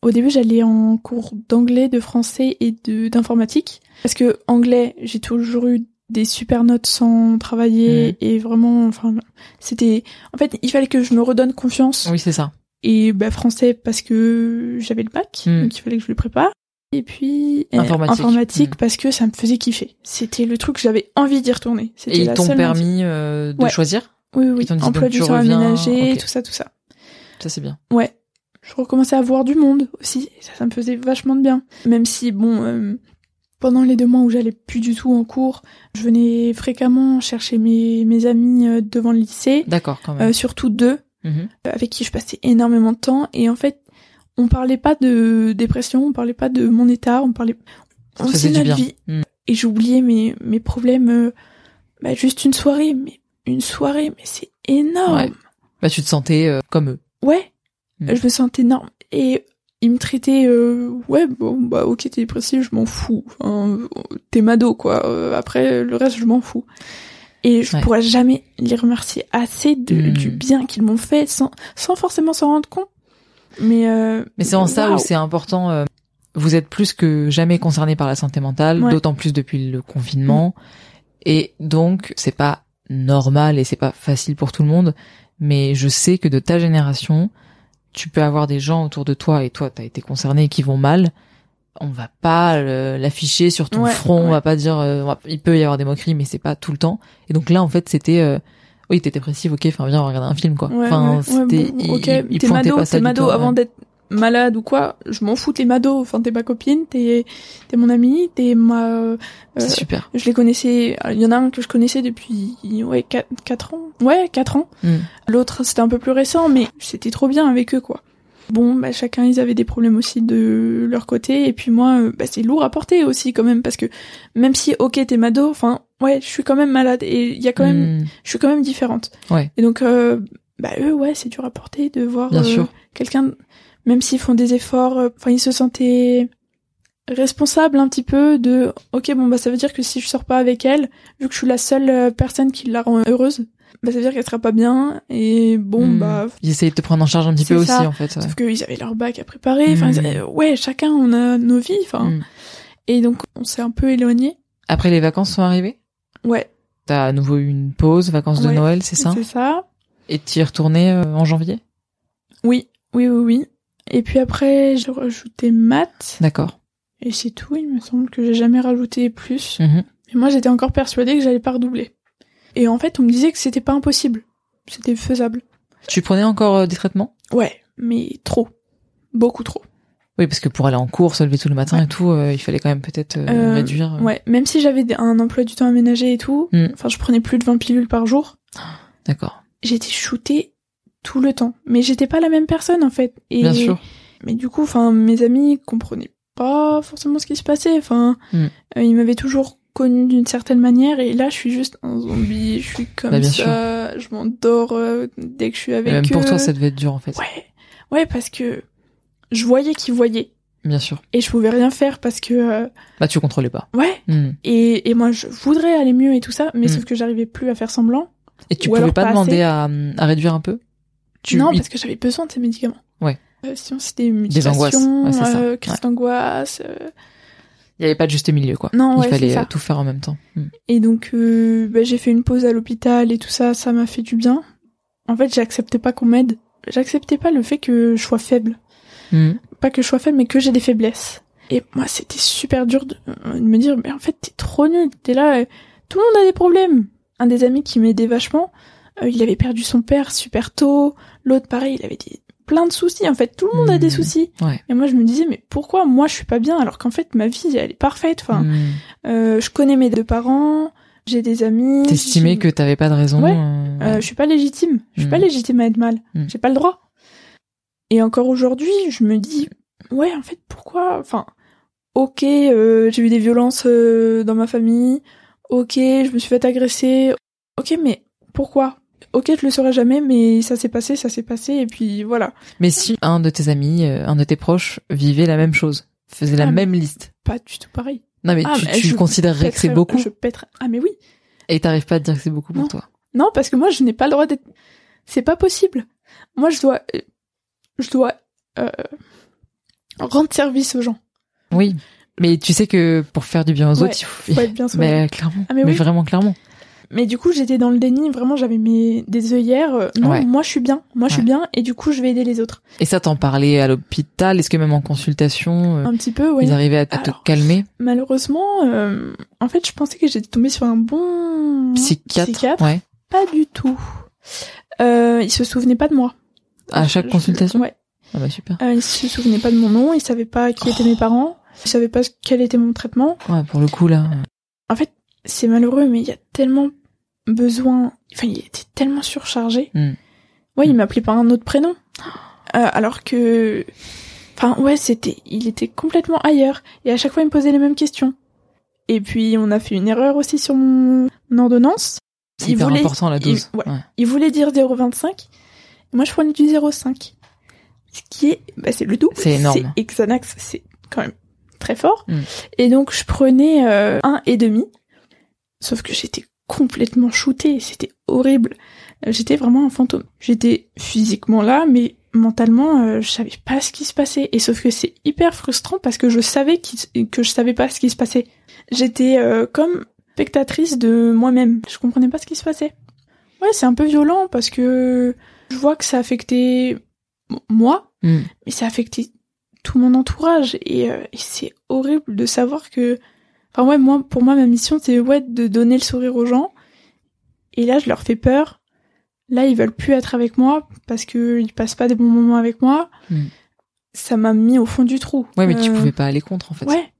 Au début, j'allais en cours d'anglais, de français et de d'informatique. Parce que anglais, j'ai toujours eu des super notes sans travailler Mhm. et vraiment, enfin, c'était... En fait, il fallait que je me redonne confiance. Oui, c'est ça. Et bah, français parce que j'avais le bac, Hmm. donc il fallait que je le prépare. Et puis euh, Informatique. informatique Hmm. parce que ça me faisait kiffer. C'était le truc que j'avais envie d'y retourner. Et ils t'ont permis euh, de Ouais. choisir Oui, oui, dit, emploi du temps aménagé, ok. tout ça, tout ça. Ça c'est bien. Ouais. Je recommençais à voir du monde aussi. Ça, ça me faisait vachement de bien. Même si, bon, euh, pendant les deux mois où j'allais plus du tout en cours, je venais fréquemment chercher mes, mes amis euh, devant le lycée. D'accord, quand même. Euh, surtout deux, Mhm. avec qui je passais énormément de temps. Et en fait, on parlait pas de dépression, on parlait pas de mon état, on parlait... Ça On faisait du notre bien. vie. Mm. Et j'oubliais mes, mes problèmes... euh, bah, juste une soirée, mais une soirée, mais c'est énorme Ouais. Bah tu te sentais euh, comme eux. Ouais, Mm. je me sentais énorme. Et ils me traitaient, euh, ouais, bon, bah ok, t'es dépressif, je m'en fous. Enfin, t'es mado, quoi. Euh, après, le reste, je m'en fous. Et je Ouais. pourrais jamais les remercier assez de, Mm. du bien qu'ils m'ont fait sans, sans forcément s'en rendre compte. Mais, euh, Mais c'est en ça où c'est important. euh, vous êtes plus que jamais concerné par la santé mentale, Ouais. d'autant plus depuis le confinement. Et donc, c'est pas normal et c'est pas facile pour tout le monde. Mais je sais que de ta génération, tu peux avoir des gens autour de toi et toi, t'as été concerné qui vont mal. On va pas euh, l'afficher sur ton Ouais, front. On va pas dire. euh, va- il peut y avoir des moqueries, mais c'est pas tout le temps. Et donc là, en fait, c'était. euh, oui, t'es dépressif, ok, enfin viens, on va regarder un film, quoi. Ouais, enfin, c'était. bon, il- il- il t'es pointait mado, pas ça du mado tout, avant d'être malade ou quoi, je m'en fous, t'es mado, enfin t'es ma copine, t'es t'es mon amie, t'es ma... euh, C'est super. je les connaissais, il y en a un que je connaissais depuis ouais 4, ans, ouais 4 ans, Mm. l'autre c'était un peu plus récent, mais c'était trop bien avec eux quoi. Bon, bah, chacun ils avaient des problèmes aussi de leur côté, et puis moi, euh, bah, c'est lourd à porter aussi quand même, parce que même si ok t'es mado, enfin ouais je suis quand même malade, et il y a quand même Mm. je suis quand même différente. Ouais. Et donc, euh, bah eux, ouais, c'est dur à porter de voir euh, quelqu'un, même s'ils font des efforts, euh, enfin ils se sentaient responsables un petit peu de, ok, bon bah ça veut dire que si je sors pas avec elle, vu que je suis la seule euh, personne qui la rend heureuse, bah ça veut dire qu'elle sera pas bien. Et bon Mm. bah, Ils essayaient de te prendre en charge un petit peu ça. aussi, en fait. ouais. sauf qu'ils avaient leur bac à préparer. Enfin, Mm. ils avaient- ouais, chacun on a nos vies. Enfin, Mm. et donc on s'est un peu éloigné. Après, les vacances sont arrivées? Ouais, T'as à nouveau eu une pause, vacances de Ouais, Noël, c'est ça? c'est ça. Et t'y es en janvier? Oui, oui, oui, oui. Et puis après, j'ai rajouté maths. D'accord. Et c'est tout, il me semble que j'ai jamais rajouté plus. Mhm. Et moi, j'étais encore persuadée que j'allais pas redoubler. Et en fait, on me disait que c'était pas impossible. C'était faisable. Tu prenais encore euh, des traitements? Ouais, mais trop. Beaucoup trop. Oui, parce que pour aller en cours, se lever tout le matin Ouais. et tout, euh, il fallait quand même peut-être euh, Euh, réduire. Ouais, même si j'avais un emploi du temps aménagé et tout, Mm. enfin, je prenais plus de 20 pilules par jour, D'accord. j'étais shootée tout le temps. Mais j'étais pas la même personne, en fait. Et... Bien sûr. Mais du coup, enfin, mes amis comprenaient pas forcément ce qui se passait. Enfin, Mm. euh, ils m'avaient toujours connue d'une certaine manière, et là, je suis juste un zombie. Je suis comme Bah, bien ça. Je m'endors euh, dès que je suis avec Même pour eux. toi, ça devait être dur, en fait. Ouais, ouais, parce que je voyais qu'ils voyaient, Bien sûr. et je pouvais rien faire parce que euh, Bah, tu contrôlais pas. ouais. Mhm. Et, et moi, je voudrais aller mieux et tout ça, mais Mm. sauf que j'arrivais plus à faire semblant. Et tu Ou pouvais pas pas demander à, à réduire un peu? Tu, non, parce que j'avais besoin de ces médicaments. Ouais. Euh, sinon, c'était mutilation, angoisses. Ouais, c'est ça. euh, crise Ouais. d'angoisse. euh, il y avait pas de juste milieu, quoi. Non, il ouais, fallait ça. euh, tout faire en même temps. Mhm. Et donc, euh, bah, j'ai fait une pause à l'hôpital et tout ça, ça m'a fait du bien. En fait, j'acceptais pas qu'on m'aide. J'acceptais pas le fait que je sois faible. Mhm. Pas que je sois faible, mais que j'ai des faiblesses. Et moi, c'était super dur de, de me dire, mais en fait, t'es trop nul. T'es là, tout le monde a des problèmes. Un des amis qui m'aidait vachement, euh, il avait perdu son père super tôt. L'autre, pareil, il avait des, plein de soucis. En fait, tout le monde a des Mhm. soucis. Ouais. Et moi, je me disais, mais pourquoi moi je suis pas bien alors qu'en fait ma vie elle est parfaite. Enfin, Hmm. euh, je connais mes deux parents, j'ai des amis. T'estimais que t'avais pas de raison. Ouais. euh, je suis pas légitime. Je suis pas légitime à être mal. J'ai pas le droit. Et encore aujourd'hui, je me dis, ouais, en fait, pourquoi Enfin, ok, euh, j'ai eu des violences euh, dans ma famille. Ok, je me suis fait agresser. Ok, mais pourquoi? Ok, je le saurais jamais, mais ça s'est passé, ça s'est passé, et puis voilà. Mais si un de tes amis, euh, un de tes proches vivait la même chose, faisait la Ah, même liste. Pas du tout pareil. Non mais Ah, tu, mais tu considérerais que c'est beaucoup Je pèterais. Ah mais oui. et t'arrives pas à te dire que c'est beaucoup pour toi. Non, parce que moi, je n'ai pas le droit d'être. C'est pas possible. Moi, je dois, je dois euh, rendre service aux gens. Oui. Mais tu sais que pour faire du bien aux Ouais, autres, il faut... Faut être bien soi-même. Mais clairement. Ah, mais mais oui. vraiment clairement. Mais du coup, j'étais dans le déni. Vraiment, j'avais mes des œillères. euh, non, Ouais. moi, je suis bien. Moi, je suis bien. Et du coup, je vais aider les autres. Et ça t'en parlait à l'hôpital Est-ce que même en consultation, euh, Un petit peu, oui. ils arrivaient à, te calmer? Malheureusement, euh, en fait, je pensais que j'étais tombée sur un bon Psychiatre, Ouais. Pas du tout. Euh, il se souvenait pas de moi. À chaque Je- consultation? Ouais. Ah bah super. Euh, il se souvenait pas de mon nom. Il savait pas qui étaient mes parents. Il savait pas quel était mon traitement. Ouais, pour le coup là. En fait, c'est malheureux, mais il y a tellement besoin. Enfin, il était tellement surchargé. Hmm. Ouais, il m'appelait par un autre prénom. Euh, alors que. Enfin, ouais, c'était. Il était complètement ailleurs. Et à chaque fois, il me posait les mêmes questions. Et puis, on a fait une erreur aussi sur mon mon ordonnance. Il hyper voulait- important la il- dose. ouais. Ouais. Il voulait dire 0,25. Moi, je prenais du 0,5. Ce qui est, bah, c'est le double. C'est énorme. Et Xanax, c'est quand même très fort. Mm. Et donc, je prenais euh, un et demi. Sauf que j'étais complètement shootée. C'était horrible. Euh, J'étais vraiment un fantôme. J'étais physiquement là, mais mentalement, euh, je savais pas ce qui se passait. Et sauf que c'est hyper frustrant parce que je savais que je savais pas ce qui se passait. J'étais euh, comme spectatrice de moi-même. Je comprenais pas ce qui se passait. Ouais, c'est un peu violent parce que je vois que ça affectait moi, Hmm. mais ça affectait tout mon entourage et, euh, et c'est horrible de savoir que enfin ouais moi pour moi ma mission c'est ouais de donner le sourire aux gens et là je leur fais peur là ils veulent plus être avec moi parce que ils passent pas des bons moments avec moi Hmm. ça m'a mis au fond du trou Ouais, mais tu Euh, pouvais pas aller contre en fait. ouais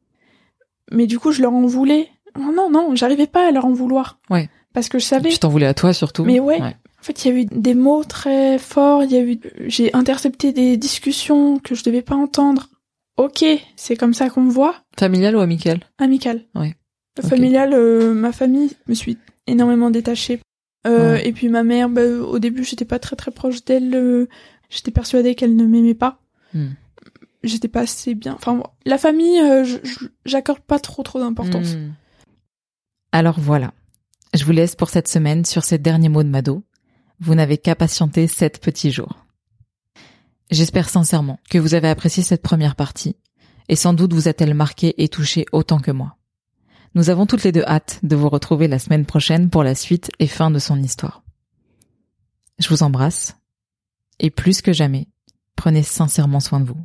mais du coup je leur en voulais non non non j'arrivais pas à leur en vouloir Ouais. parce que je savais Tu t'en voulais à toi surtout. Mais ouais. en fait, il y a eu des mots très forts, il y a eu, j'ai intercepté des discussions que je devais pas entendre. Ok, c'est comme ça qu'on me voit. Familial ou amical? Amical. Ouais. Ok. Familial, euh, ma famille, me suis énormément détachée. Euh, Ouais. Et puis ma mère, bah, au début, j'étais pas très très proche d'elle. euh, j'étais persuadée qu'elle ne m'aimait pas. Hmm. J'étais pas assez bien. Enfin, bon, la famille, j'accorde pas trop trop d'importance. Hmm. Alors voilà. Je vous laisse pour cette semaine sur ces derniers mots de Mado. Vous n'avez qu'à patienter sept petits jours. J'espère sincèrement que vous avez apprécié cette première partie, et sans doute vous a-t-elle marqué et touché autant que moi. Nous avons toutes les deux hâte de vous retrouver la semaine prochaine pour la suite et fin de son histoire. Je vous embrasse, et plus que jamais, prenez sincèrement soin de vous.